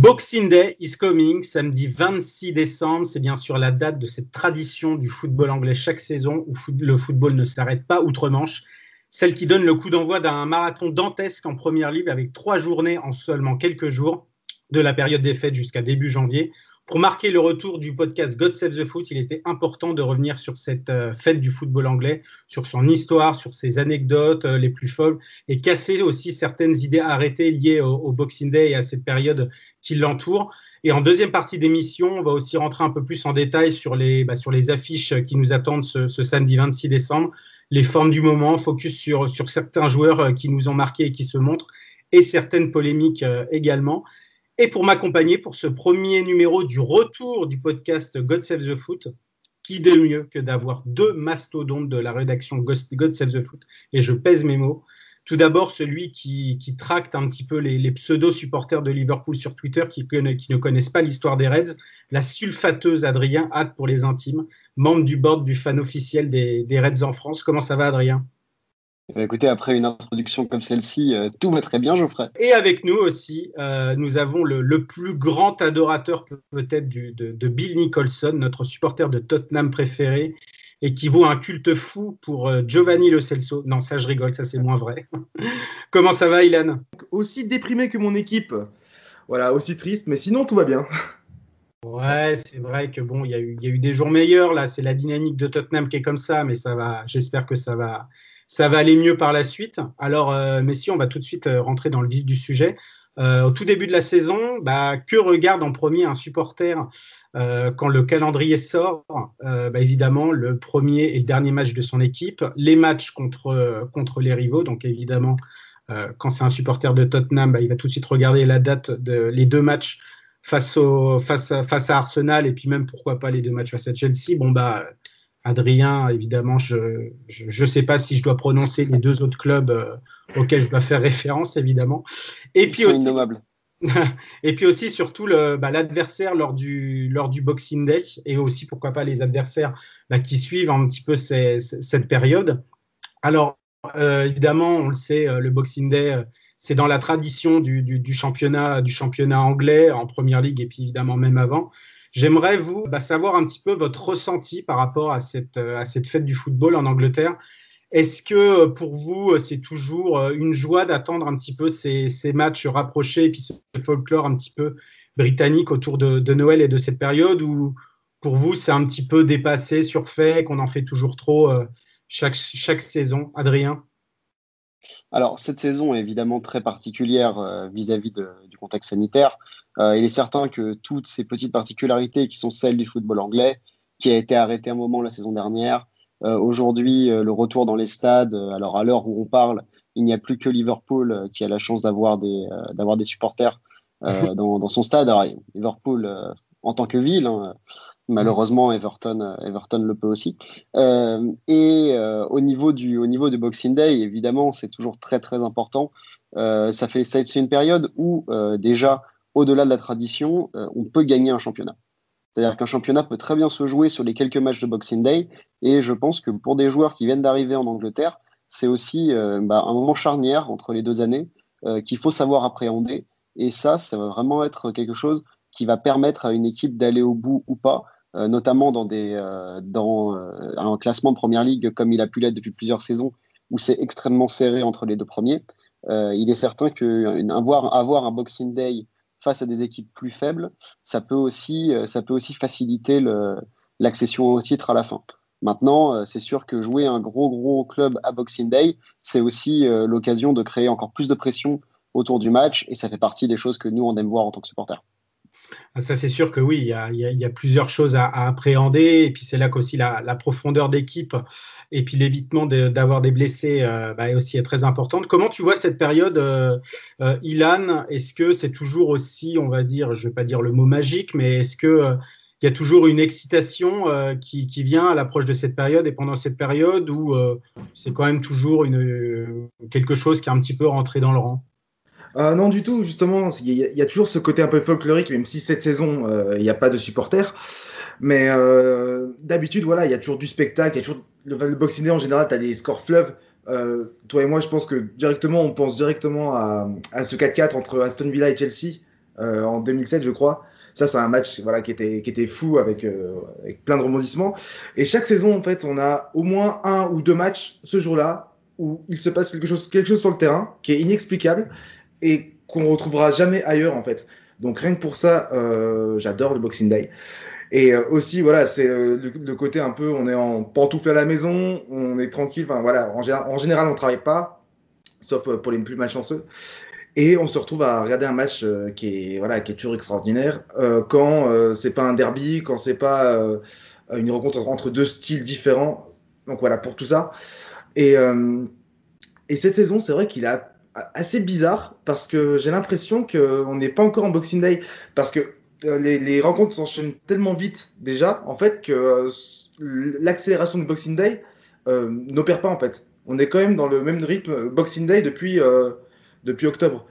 Boxing Day is coming, samedi 26 décembre. C'est bien sûr la date de cette tradition du football anglais chaque saison où le football ne s'arrête pas outre-Manche. Celle qui donne le coup d'envoi d'un marathon dantesque en première ligue avec trois journées en seulement quelques jours, de la période des fêtes jusqu'à début janvier. Pour marquer le retour du podcast God Save the Foot, il était important de revenir sur cette euh, fête du football anglais, sur son histoire, sur ses anecdotes euh, les plus folles, et casser aussi certaines idées arrêtées liées au, Boxing Day et à cette période qui l'entoure. Et en deuxième partie d'émission, on va aussi rentrer un peu plus en détail sur les, bah, affiches qui nous attendent ce, samedi 26 décembre, les formes du moment, focus sur, sur certains joueurs euh, qui nous ont marqués et qui se montrent, et certaines polémiques également. Et pour m'accompagner pour ce premier numéro du retour du podcast God Save the Foot, qui de mieux que d'avoir deux mastodontes de la rédaction God Save the Foot? Et je pèse mes mots. Tout d'abord, celui qui, tracte un petit peu les, pseudo-supporters de Liverpool sur Twitter qui, ne connaissent pas l'histoire des Reds, la sulfateuse Adrien, hâte pour les intimes, membre du board du fan officiel des, Reds en France. Comment ça va, Adrien? Écoutez, après une introduction comme celle-ci, euh, tout va très bien, Geoffrey. Et avec nous aussi, euh, nous avons le, plus grand adorateur peut-être de, Bill Nicholson, notre supporter de Tottenham préféré, et qui vaut un culte fou pour euh, Giovanni Lo Celso. Non, ça je rigole, ça c'est moins vrai. Comment ça va, Ilan? Aussi déprimé que mon équipe. Voilà, aussi triste, mais sinon tout va bien. Ouais, c'est vrai que bon, il y, a eu, y a eu des jours meilleurs. Là, c'est la dynamique de Tottenham qui est comme ça, mais ça va. J'espère que ça va, ça va aller mieux par la suite. Alors, euh, Messi, on va tout de suite euh, rentrer dans le vif du sujet. Euh, au tout début de la saison, bah, que regarde en premier un supporter quand le calendrier sort bah, Évidemment, le premier et le dernier match de son équipe, les matchs contre, les rivaux. Donc, évidemment, quand c'est un supporter de Tottenham, bah, il va tout de suite regarder la date de deux matchs face, face à Arsenal et puis même pourquoi pas les deux matchs face à Chelsea. Bon, bah, Adrien, évidemment, je ne sais pas si je dois prononcer les deux autres clubs euh, auxquels je dois faire référence, évidemment. Et puis aussi, et puis aussi, surtout, bah, l'adversaire lors, du, lors du Boxing Day, et aussi, pourquoi pas, les adversaires bah, qui suivent un petit peu cette période. Alors, euh, évidemment, on le sait, euh, le Boxing Day, c'est dans la tradition du, du, championnat, du championnat anglais en Première Ligue, et puis évidemment même avant. J'aimerais vous bah, savoir un petit peu votre ressenti par rapport à cette, euh, à cette fête du football en Angleterre. Est-ce que euh, pour vous, euh, c'est toujours une joie d'attendre un petit peu ces, ces, matchs rapprochés et puis ce folklore un petit peu britannique autour de, Noël et de cette période ou pour vous, c'est un petit peu dépassé, surfait, qu'on en fait toujours trop chaque, chaque saison? Adrien? Alors, cette saison est évidemment très particulière vis-à-vis du contexte sanitaire. Euh, il est certain que toutes ces petites particularités qui sont celles du football anglais, qui a été arrêté un moment la saison dernière, euh, aujourd'hui, euh, le retour dans les stades, alors à l'heure où on parle, il n'y a plus que Liverpool qui a la chance d'avoir des, des supporters dans, dans, son stade. Alors, Liverpool en tant que ville, hein, malheureusement, Everton, Everton le peut aussi. et au, niveau du, au niveau du Boxing Day, évidemment, c'est toujours très très important. ça fait c'est une période où déjà au-delà de la tradition, euh, on peut gagner un championnat. C'est-à-dire qu'un championnat peut très bien se jouer sur les quelques matchs de Boxing Day. Et je pense que pour des joueurs qui viennent d'arriver en Angleterre, c'est aussi euh, bah, un moment charnière entre les deux années euh, qu'il faut savoir appréhender. Et ça, ça va vraiment être quelque chose qui va permettre à une équipe d'aller au bout ou pas, notamment dans, des, dans un classement de Première Ligue comme il a pu l'être depuis plusieurs saisons, où c'est extrêmement serré entre les deux premiers. il est certain qu'avoir avoir un Boxing Day face à des équipes plus faibles, ça peut aussi, euh, ça peut aussi faciliter l'accession au titre à la fin. Maintenant, euh, c'est sûr que jouer un gros, gros club à Boxing Day, c'est aussi euh, l'occasion de créer encore plus de pression autour du match et ça fait partie des choses que nous, on aime voir en tant que supporters. Ah, ça, c'est sûr que oui, il y a, plusieurs choses à, appréhender. Et puis, c'est là qu'aussi la, profondeur d'équipe et puis l'évitement d'avoir des blessés euh, bah, aussi est très importante. Comment tu vois cette période, euh, euh, Ilan? Est-ce que c'est toujours aussi, on va dire, je ne vais pas dire le mot magique, mais est-ce que il y a toujours une excitation qui, vient à l'approche de cette période et pendant cette période où c'est quand même toujours quelque chose qui est un petit peu rentré dans le rang? Euh, non, du tout, justement, il y, a toujours ce côté un peu folklorique, même si cette saison, euh, il n'y a pas de supporters. Mais euh, d'habitude, voilà, il y a toujours du spectacle, il y a toujours le, Boxing Day en général, tu as des scores fleuves. toi et moi, je pense que directement, on pense directement à, ce 4-4 entre Aston Villa et Chelsea en 2007, je crois. Ça, c'est un match voilà, qui, était, qui était fou avec, avec plein de rebondissements. Et chaque saison, en fait, on a au moins un ou deux matchs ce jour-là où il se passe quelque chose, quelque chose sur le terrain qui est inexplicable et qu'on retrouvera jamais ailleurs en fait. Donc rien que pour ça, euh, j'adore le Boxing Day. Et euh, aussi, voilà, c'est euh, le, côté un peu, on est en pantoufle à la maison, on est tranquille. Enfin voilà, en, général, on travaille pas, sauf pour les plus malchanceux. Et on se retrouve à regarder un match qui est voilà, qui est toujours extraordinaire. quand c'est pas un derby, quand c'est pas une rencontre entre deux styles différents. Donc voilà pour tout ça. Et cette saison, c'est vrai qu'il a assez bizarre parce que j'ai l'impression qu'on n'est pas encore en Boxing Day parce que euh, les, rencontres s'enchaînent tellement vite déjà en fait que euh, l'accélération de Boxing Day euh, n'opère pas en fait. On est quand même dans le même rythme Boxing Day depuis, depuis octobre,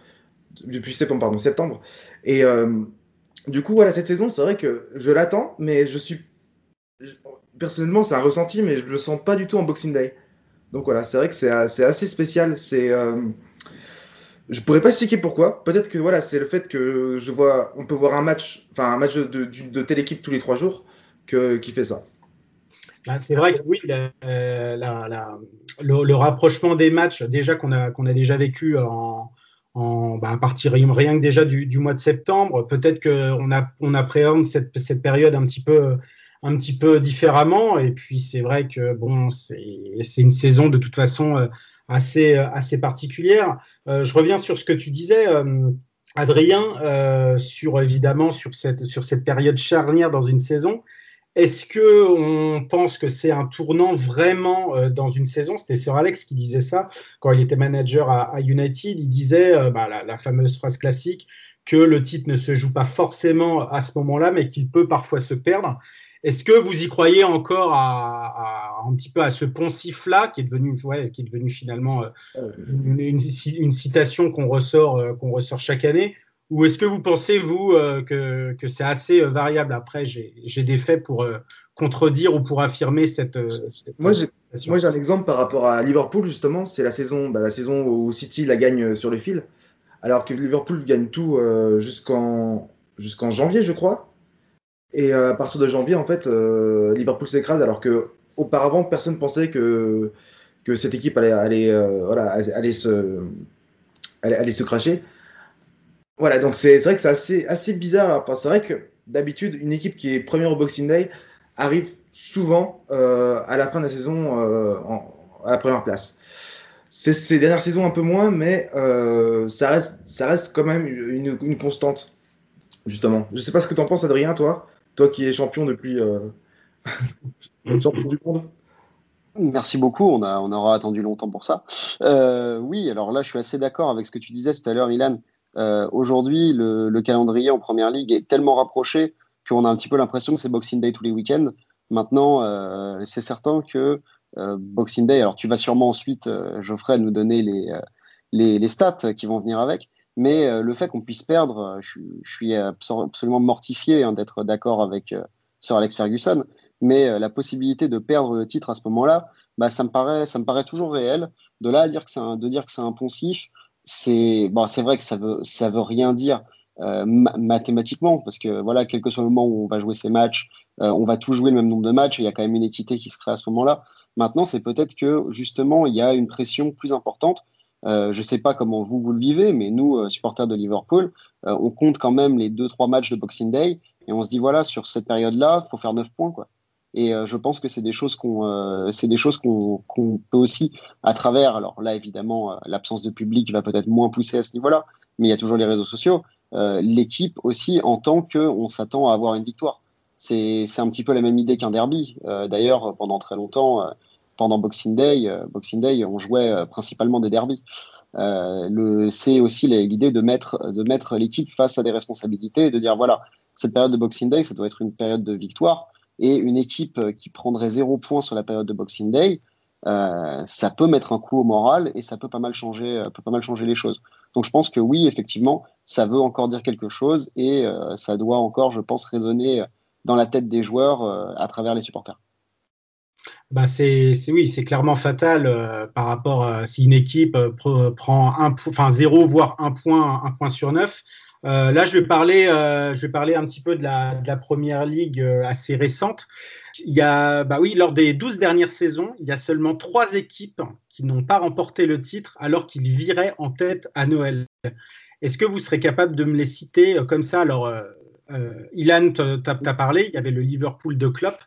depuis septembre pardon, septembre. Et du coup voilà cette saison c'est vrai que je l'attends mais je suis personnellement c'est un ressenti mais je le sens pas du tout en Boxing Day. Donc voilà c'est vrai que c'est assez spécial c'est je pourrais pas expliquer pourquoi. Peut-être que voilà, c'est le fait que je vois, on peut voir un match, enfin un match de, de, telle équipe tous les trois jours, que, qui fait ça. Bah, c'est vrai que oui, le, le, rapprochement des matchs, déjà qu'on a, qu'on a déjà vécu en, en bah, à partir rien que déjà du, du mois de septembre, peut-être qu'on on appréhende cette, cette période un petit peu un petit peu différemment. Et puis c'est vrai que bon, c'est une saison de toute façon euh, assez, euh, assez particulière. Euh, je reviens sur ce que tu disais. Adrien, sur évidemment sur cette, sur cette période charnière dans une saison, est-ce que on pense que c'est un tournant vraiment dans une saison? C'était Sir Alex qui disait ça quand il était manager à, United. Il disait bah, la, fameuse phrase classique que le titre ne se joue pas forcément à ce moment-là, mais qu'il peut parfois se perdre. Est-ce que vous y croyez encore à, un petit peu à ce poncif-là, qui est devenu, qui est devenu finalement euh, une, citation qu'on ressort, euh, qu'on ressort chaque année? Ou est-ce que vous pensez, vous, euh, que, que c'est assez variable? Après, j'ai des faits pour contredire ou pour affirmer cette. moi, j'ai un exemple par rapport à Liverpool, justement. C'est la saison, bah, la saison où City la gagne sur le fil, alors que Liverpool gagne tout jusqu'en jusqu'en janvier, je crois. Et euh, à partir de janvier, en fait, euh, Liverpool s'écrase alors que auparavant, personne pensait que, que cette équipe allait, allait, euh, voilà, allait, se, allait, se cracher. Voilà, donc c'est vrai que c'est assez, assez bizarre. C'est vrai que d'habitude, une équipe qui est première au Boxing Day arrive souvent à la fin de la saison à la première place. Ces dernières saisons un peu moins, mais ça, reste, ça reste quand même une, une constante, justement. Je sais pas ce que tu en penses, Adrien, toi toi qui es champion depuis euh, champion du monde. Merci beaucoup, on, a, on aura attendu longtemps pour ça. Euh, oui, alors là, je suis assez d'accord avec ce que tu disais tout à l'heure, Milan. Euh, aujourd'hui, le, calendrier en première ligue est tellement rapproché qu'on a un petit peu l'impression que c'est Boxing Day tous les week-ends. Maintenant, c'est certain que Boxing Day, alors tu vas sûrement ensuite, Geoffrey, nous donner les, les, les, stats qui vont venir avec, mais euh, le fait qu'on puisse perdre, euh, je, suis absolument mortifié hein, d'être d'accord avec euh, Sir Alex Ferguson, mais la possibilité de perdre le titre à ce moment-là, bah, ça, me paraît, ça me paraît toujours réel. De là à dire que c'est un, de dire que c'est un poncif, c'est bon, vrai que ça veut, ça veut rien dire mathématiquement, parce que voilà, quel que soit le moment où on va jouer ces matchs, on va tout jouer le même nombre de matchs, il y a quand même une équité qui se crée à ce moment-là. Maintenant, c'est peut-être que justement, il y a une pression plus importante euh, je ne sais pas comment vous, vous le vivez, mais nous, euh, supporters de Liverpool, euh, on compte quand même les 2-3 matchs de Boxing Day et on se dit, voilà, sur cette période-là, il faut faire 9 points. Quoi. Et je pense que c'est des choses qu'on c'est des qu'on peut aussi, à travers, alors là, évidemment, l'absence de public va peut-être moins pousser à ce niveau-là, mais il y a toujours les réseaux sociaux. l'équipe aussi en tant qu'on s'attend à avoir une victoire. C'est un petit peu la même idée qu'un derby. D'ailleurs, pendant très longtemps, pendant Boxing Day, Boxing Day, on jouait principalement des derbies. c'est aussi l'idée de mettre, de mettre l'équipe face à des responsabilités et de dire voilà, cette période de Boxing Day, ça doit être une période de victoire. Et une équipe qui prendrait zéro point sur la période de Boxing Day, euh, ça peut mettre un coup au moral et ça peut pas mal changer, euh, peut pas mal changer les choses. Donc je pense que oui, effectivement, ça veut encore dire quelque chose et euh, ça doit encore, je pense, résonner dans la tête des joueurs à travers les supporters. Bah c'est oui, c'est clairement fatal par rapport à si une équipe prend un, enfin zéro voire un point, un point sur neuf. là, je vais parler, je vais parler un petit peu de la, première ligue assez récente. Il y a, bah oui, lors des 12 dernières saisons, il y a seulement trois équipes qui n'ont pas remporté le titre alors qu'ils viraient en tête à Noël. Est-ce que vous serez capable de me les citer euh, comme ça? Alors, euh, euh Ilan t'a parlé, il y avait le Liverpool de Klopp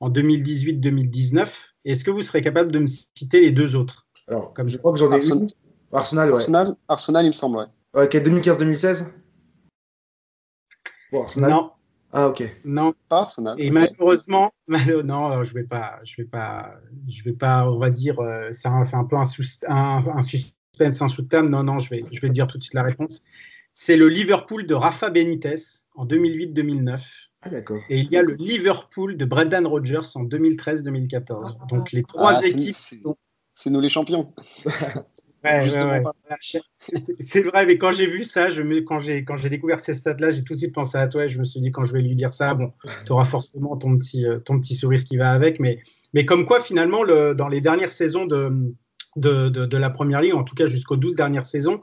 en 2018-2019. Est-ce que vous serez capable de me citer les deux autres? Alors, comme je crois que j'en ai Arsenal. Arsenal, ouais. Arsenal, Arsenal, il me semble, ouais. Ok, 2015-2016 Arsenal. Non, ah ok. Non. Pas Arsenal. Et malheureusement, non, je vais pas, je vais pas, je vais pas, on va dire, euh, c'est un, un, peu un, un, un suspense insoutenable. Non, non, je vais, je vais dire tout de suite la réponse. C'est le Liverpool de Rafa Benitez en 2008-2009. Ah d'accord. Et il y a le Liverpool de Brendan Rodgers en 2013-2014. Ah, Donc les trois ah, équipes. C'est nous les champions. c'est vrai, mais quand j'ai vu ça, je me, quand j'ai quand j'ai découvert ces stats-là, j'ai tout de suite pensé à toi et je me suis dit quand je vais lui dire ça, bon, tu auras forcément ton petit euh, ton petit sourire qui va avec, mais mais comme quoi finalement le, dans les dernières saisons de de, de, la première ligue, en tout cas jusqu'aux 12 dernières saisons,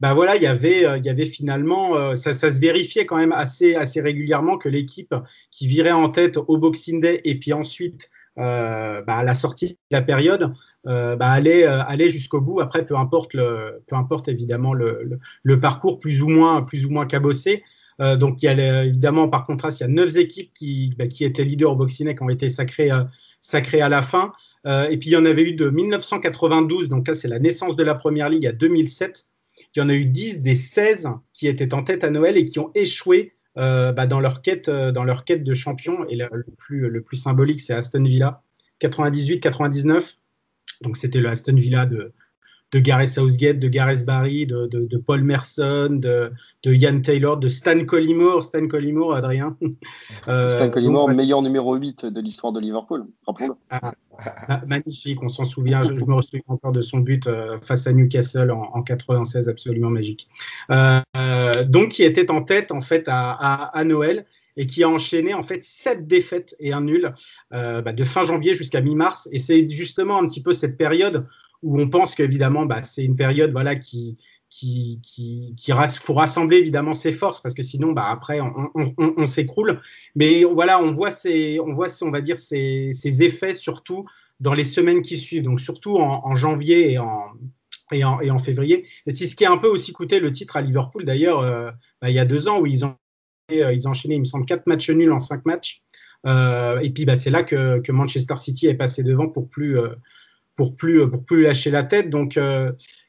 bah voilà, il y avait, euh, il y avait finalement, euh, ça, se vérifiait quand même assez, assez régulièrement que l'équipe qui virait en tête au Boxing Day et puis ensuite bah, à la sortie de la période, euh, bah, aller, euh, aller jusqu'au bout. Après, peu importe, le, peu importe évidemment le, le, parcours plus ou moins, plus ou moins cabossé. Euh, donc, il y a évidemment, par contraste, il y a neuf équipes qui, bah, qui étaient leaders au boxing qui ont été sacrées, sacrées à la fin. et puis, il y en avait eu de 1992, donc là, c'est la naissance de la première ligue à 2007. Il y en a eu 10 des 16 qui étaient en tête à Noël et qui ont échoué bah, dans, leur quête, dans leur quête de champion. Et le, plus, le plus symbolique, c'est Aston Villa. 98-99, donc c'était le Aston Villa de, de Gareth Southgate, de Gareth Barry, de, de, Paul Merson, de, de Ian Taylor, de Stan Collymore. Stan Collymore, Adrien. Euh, Stan Collymore, meilleur numéro 8 de l'histoire de Liverpool, ah, ah, magnifique, on s'en souvient. Je, me souviens encore de son but euh, face à Newcastle en, en 96, absolument magique. Euh, donc, qui était en tête en fait à, à, à Noël et qui a enchaîné en fait sept défaites et un nul euh, bah, de fin janvier jusqu'à mi-mars. Et c'est justement un petit peu cette période où on pense qu'évidemment, bah, c'est une période voilà, qui, qui, qui, qui faut rassembler évidemment ses forces parce que sinon, bah, après, on, s'écroule. Mais voilà, on voit, ces, on voit, on va dire, ces, ces, effets surtout dans les semaines qui suivent, donc surtout en, janvier et en, et en, et en, février. Et c'est ce qui a un peu aussi coûté le titre à Liverpool d'ailleurs euh, bah, il y a deux ans où ils ont euh, ils ont enchaîné, il me semble, quatre matchs nuls en cinq matchs. Euh, et puis, bah, c'est là que, Manchester City est passé devant pour plus, pour plus, pour plus lâcher la tête. Donc,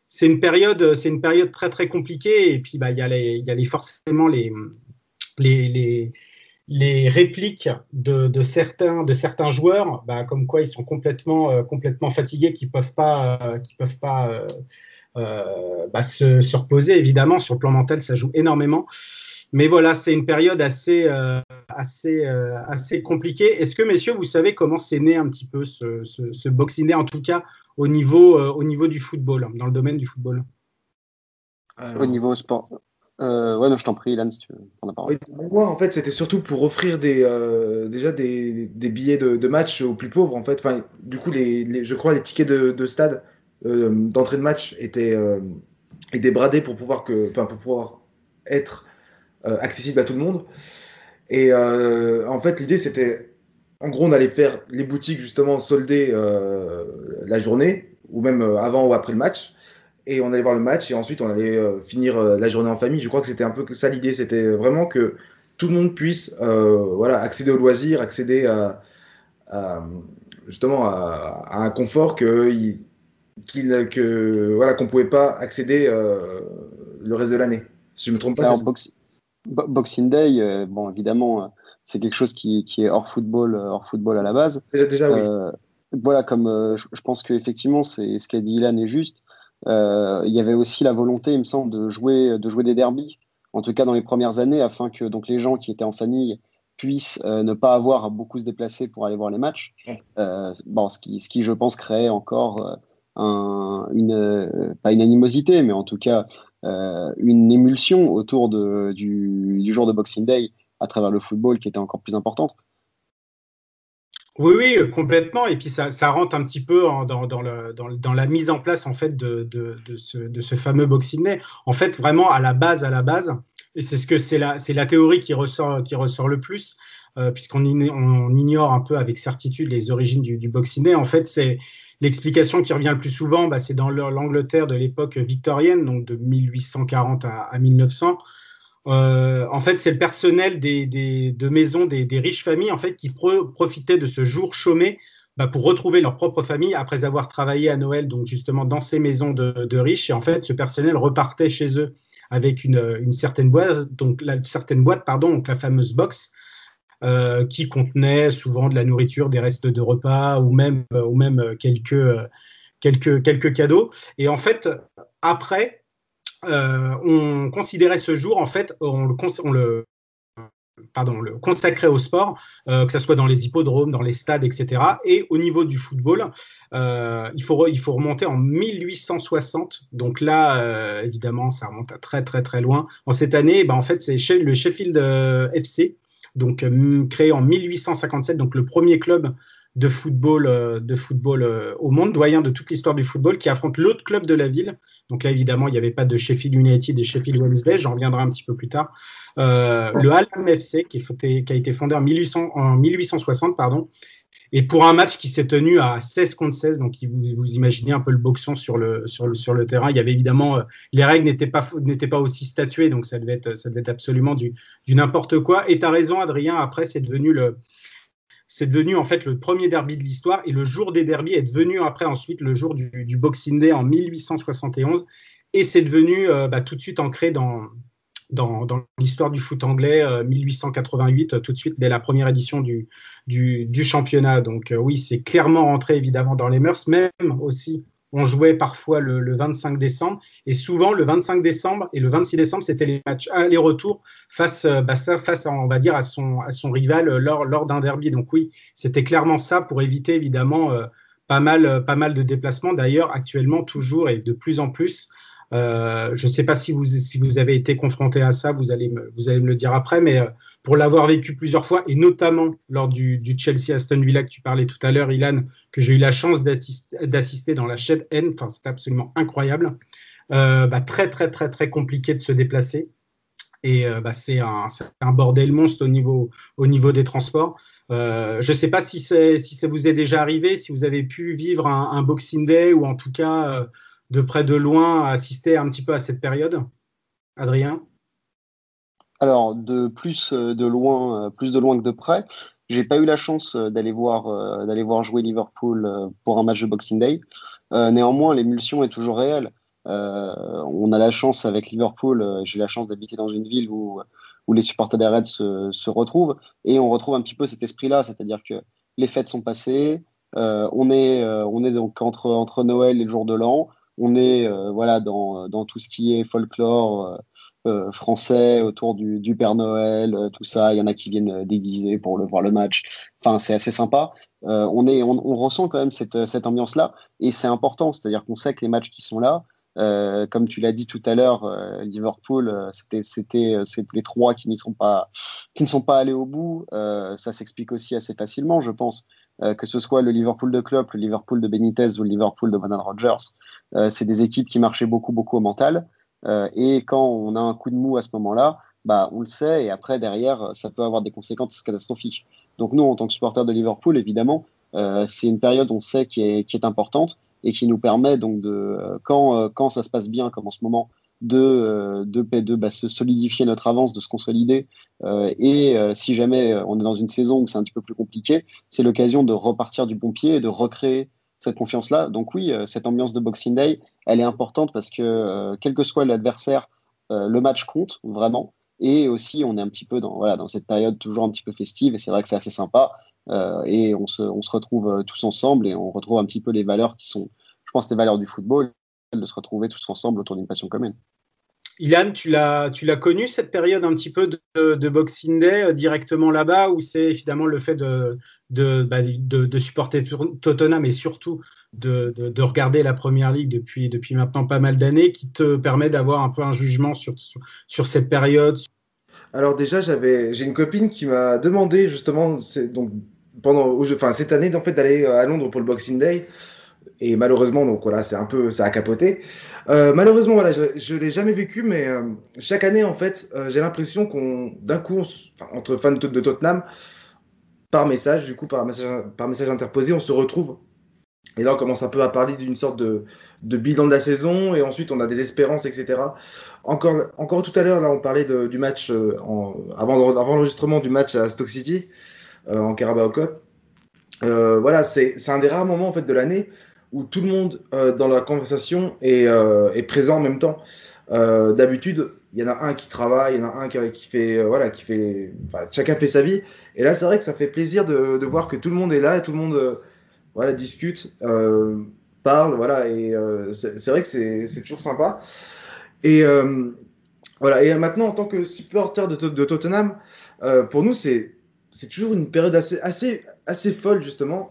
c'est une période, c'est une période très très compliquée. Et puis, bah, il y a les, il y a les forcément les, les, les, les répliques de, de, certains, de certains joueurs, bah, comme quoi ils sont complètement, complètement fatigués, qui peuvent pas, qui peuvent pas bah, se, se, reposer. Évidemment, sur le plan mental, ça joue énormément. Mais voilà, c'est une période assez, euh, assez, euh, assez compliquée. Est-ce que, messieurs, vous savez comment c'est né un petit peu ce, ce, Boxing Day, en tout cas au niveau, euh, au niveau du football, dans le domaine du football? Au niveau sport. ouais, non, je t'en prie, Ilan, si tu veux prendre la parole. moi, en fait, c'était surtout pour offrir des, déjà des, des billets de, de, match aux plus pauvres. En fait, enfin, du coup, les, je crois les tickets de, de stade d'entrée de match étaient, étaient bradés pour pouvoir, que, pour pouvoir être accessible à tout le monde. Et euh, en fait, l'idée, c'était, en gros, on allait faire les boutiques justement solder euh, la journée, ou même avant ou après le match. Et on allait voir le match et ensuite on allait finir la journée en famille. Je crois que c'était un peu ça l'idée. C'était vraiment que tout le monde puisse voilà, accéder au loisir, accéder à, justement à, un confort que, qu'il, que voilà qu'on pouvait pas accéder le reste de l'année. Si je me trompe pas. Boxing Day, bon, évidemment, c'est quelque chose qui, qui, est hors football, hors football à la base. Déjà, oui. voilà, comme je, je, pense qu'effectivement, c'est ce qu'a dit Ilan est juste. il y avait aussi la volonté, il me semble, de jouer, de jouer des derbies, en tout cas dans les premières années, afin que donc, les gens qui étaient en famille puissent euh, ne pas avoir à beaucoup se déplacer pour aller voir les matchs. Euh, bon, ce qui, ce qui, je pense, crée encore euh, un, une, pas une animosité, mais en tout cas une émulsion autour du, du, jour de Boxing Day à travers le football qui était encore plus importante. Oui, oui, complètement. Et puis ça, rentre un petit peu dans, la mise en place en fait de, ce, fameux Boxing Day. En fait, vraiment à la base, à la base, et c'est ce que c'est la, théorie qui ressort, le plus, euh, puisqu'on on ignore un peu avec certitude les origines du, du Boxing. En fait, c'est l'explication qui revient le plus souvent, bah, c'est dans l'Angleterre de l'époque victorienne, donc de 1840 à, à 1900. Euh, en fait, c'est le personnel des, de maisons des, riches familles en fait qui pro profitaient de ce jour chômé bah, pour retrouver leur propre famille après avoir travaillé à Noël, donc justement dans ces maisons de, de riches. Et en fait, ce personnel repartait chez eux avec une, une certaine boîte, donc la certaine boîte, pardon, donc la fameuse box, euh, qui contenait souvent de la nourriture, des restes de repas ou même, euh, ou même quelques, quelques, quelques cadeaux. Et en fait, après, euh, on considérait ce jour, en fait, on le, on le, pardon, le consacrait au sport, euh, que ce soit dans les hippodromes, dans les stades, etc. Et au niveau du football, euh, il, faut il faut remonter en 1860. Donc là, euh, évidemment, ça remonte à très très très loin. En cette année, ben, en fait, c'est le Sheffield euh, FC, donc créé en 1857, donc le premier club de football, euh, de football euh, au monde, doyen de toute l'histoire du football, qui affronte l'autre club de la ville. Donc là, évidemment, il n'y avait pas de Sheffield United et Sheffield Wednesday, j'en reviendrai un petit peu plus tard. Euh, le Hallam FC, qui, a été fondé en, 1800, en 1860, pardon, et pour un match qui s'est tenu à 16 contre 16, donc vous, vous imaginez un peu le boxon sur le, sur le, terrain. Il y avait évidemment, euh, les règles n'étaient pas, pas aussi statuées, donc ça devait être, ça devait être absolument du, n'importe quoi. Et tu as raison, Adrien, après, c'est devenu le, c'est devenu en fait le premier derby de l'histoire et le jour des derbies est devenu après ensuite le jour du, du Boxing Day en 1871 et c'est devenu euh, bah, tout de suite ancré dans, dans, l'histoire du foot anglais euh, 1888 tout de suite dès la première édition du, du, championnat. Donc euh, oui, c'est clairement rentré évidemment dans les mœurs, même aussi on jouait parfois le, le, 25 décembre. Et souvent le 25 décembre et le 26 décembre c'était les matchs aller-retour face bah face à, on va dire à son à son rival lors lors d'un derby. Donc oui c'était clairement ça pour éviter évidemment euh, pas mal pas mal de déplacements. D'ailleurs actuellement toujours et de plus en plus euh, je ne sais pas si vous, avez été confronté à ça, vous allez me, le dire après, mais euh, pour l'avoir vécu plusieurs fois, et notamment lors du, Chelsea-Aston Villa que tu parlais tout à l'heure, Ilan, que j'ai eu la chance d'assister dans la chaîne N, enfin, c'est absolument incroyable. Euh, bah, très, très, très, très compliqué de se déplacer. Et bah, c'est un, bordel monstre au niveau, au niveau des transports. Je ne sais pas si, ça vous est déjà arrivé, si vous avez pu vivre un Boxing Day ou en tout cas de près de loin assister un petit peu à cette période Adrien? Alors, de plus de loin, plus de loin que de près, j'ai pas eu la chance d'aller voir, d'aller voir jouer Liverpool pour un match de Boxing Day. Euh, néanmoins, l'émulsion est toujours réelle. Euh, on a la chance avec Liverpool, j'ai la chance d'habiter dans une ville où, où les supporters des Reds se, se, retrouvent et on retrouve un petit peu cet esprit-là, c'est-à-dire que les fêtes sont passées, euh, on, est, on est donc entre, entre Noël et le jour de l'an, on est euh, voilà dans, dans, tout ce qui est folklore euh, euh, français autour du, Père Noël, tout ça. Il y en a qui viennent déguisés pour le voir le match. Enfin, c'est assez sympa. on, est, on, ressent quand même cette, cette ambiance-là et c'est important. C'est-à-dire qu'on sait que les matchs qui sont là, comme tu l'as dit tout à l'heure, Liverpool, c'était c'était les trois qui sont pas qui ne sont pas allés au bout. ça s'explique aussi assez facilement, je pense, que ce soit le Liverpool de Klopp, le Liverpool de Benitez ou le Liverpool de Brendan Rodgers. c'est des équipes qui marchaient beaucoup beaucoup au mental. et quand on a un coup de mou à ce moment-là, bah, on le sait, et après, derrière, ça peut avoir des conséquences catastrophiques. Donc nous, en tant que supporters de Liverpool, évidemment, c'est une période, on sait, qui est, qui est importante et qui nous permet donc de quand euh, quand ça se passe bien comme en ce moment de euh, bah, se solidifier notre avance, de se consolider euh, et si jamais on est dans une saison où c'est un petit peu plus compliqué, c'est l'occasion de repartir du bon pied et de recréer cette confiance-là. Donc oui, cette ambiance de Boxing Day, elle est importante parce que quel que soit l'adversaire, le match compte vraiment. Et aussi, on est un petit peu dans, voilà, dans cette période toujours un petit peu festive, et c'est vrai que c'est assez sympa. Euh, et on se, on se retrouve euh, tous ensemble et on retrouve un petit peu les valeurs qui sont, je pense, les valeurs du football, de se retrouver tous ensemble autour d'une passion commune. Ilan, tu l'as, tu l'as connu cette période un petit peu de, de Boxing Day euh, directement là-bas, ou c'est finalement le fait de, de, bah, de, de, supporter Tottenham et surtout de, de, regarder la Première Ligue depuis, depuis maintenant pas mal d'années qui te permet d'avoir un peu un jugement sur, sur, sur cette période? Alors déjà, j'avais, j'ai une copine qui m'a demandé justement, donc pendant, enfin cette année en fait d'aller à Londres pour le Boxing Day. Et malheureusement, donc voilà, c'est un peu, ça a capoté. Euh, malheureusement, voilà, je, ne l'ai jamais vécu, mais euh, chaque année, en fait, euh, j'ai l'impression qu'on, d'un coup, entre fans de, Tottenham, par message, du coup, par message, par message interposé, on se retrouve. Et là, on commence un peu à parler d'une sorte de, bilan de la saison, et ensuite, on a des espérances, etc. Encore, encore tout à l'heure, là, on parlait de, du match, avant, avant l'enregistrement du match à Stoke City, en Carabao Cup. voilà, c'est un des rares moments, en fait, de l'année où tout le monde euh, dans la conversation est, euh, est, présent en même temps. Euh, d'habitude, il y en a un qui travaille, il y en a un qui, fait, voilà, qui fait, chacun fait sa vie. Et là, c'est vrai que ça fait plaisir de, voir que tout le monde est là tout le monde, voilà, discute, parle, voilà. Et c'est vrai que c'est toujours sympa. Et voilà. Et maintenant, en tant que supporter de, Tottenham, pour nous, c'est c'est toujours une période assez, assez, assez folle, justement.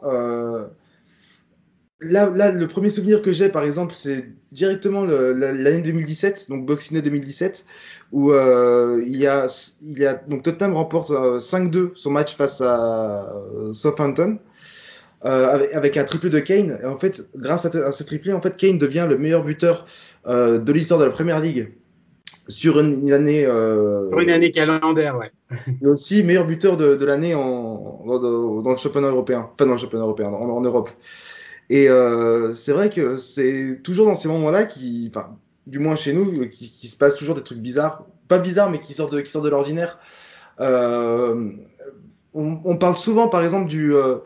Là, là, le premier souvenir que j'ai, par exemple, c'est directement l'année 2017, donc Boxing Day 2017, où euh, il, y a, il y a donc Tottenham remporte 5-2 euh, son match face à euh, Southampton. avec, avec, un triplé de Kane. Et en fait, grâce à, ce triplé, en fait, Kane devient le meilleur buteur de l'histoire de la Première Ligue sur une, année. sur une année calendaire, ouais. Et aussi meilleur buteur de, de l'année en, dans, dans, le championnat européen, enfin dans le championnat européen, en, en Europe. Et euh, c'est vrai que c'est toujours dans ces moments-là, qui, enfin, du moins chez nous, qui, qui, se passe toujours des trucs bizarres. Pas bizarres, mais qui sortent de, qui sortent de l'ordinaire. Euh, on, on, parle souvent, par exemple, du, euh,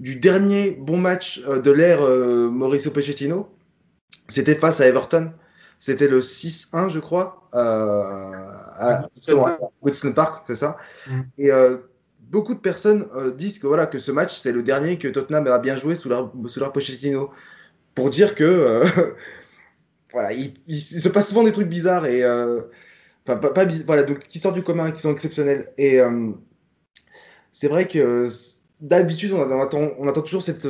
du dernier bon match de l'ère Mauricio Pochettino. C'était face à Everton. C'était le 6-1, je crois, à, Winston Park, c'est ça. Mm. Et beaucoup de personnes euh, disent que, voilà, que ce match, c'est le dernier que Tottenham a bien joué sous leur, sous leur Pochettino. Pour dire que, euh, voilà, il, se passe souvent des trucs bizarres et. Euh, enfin, pas, voilà, donc qui sortent du commun, qui sont exceptionnels. Et c'est vrai que d'habitude, on, attend, on attend toujours cette,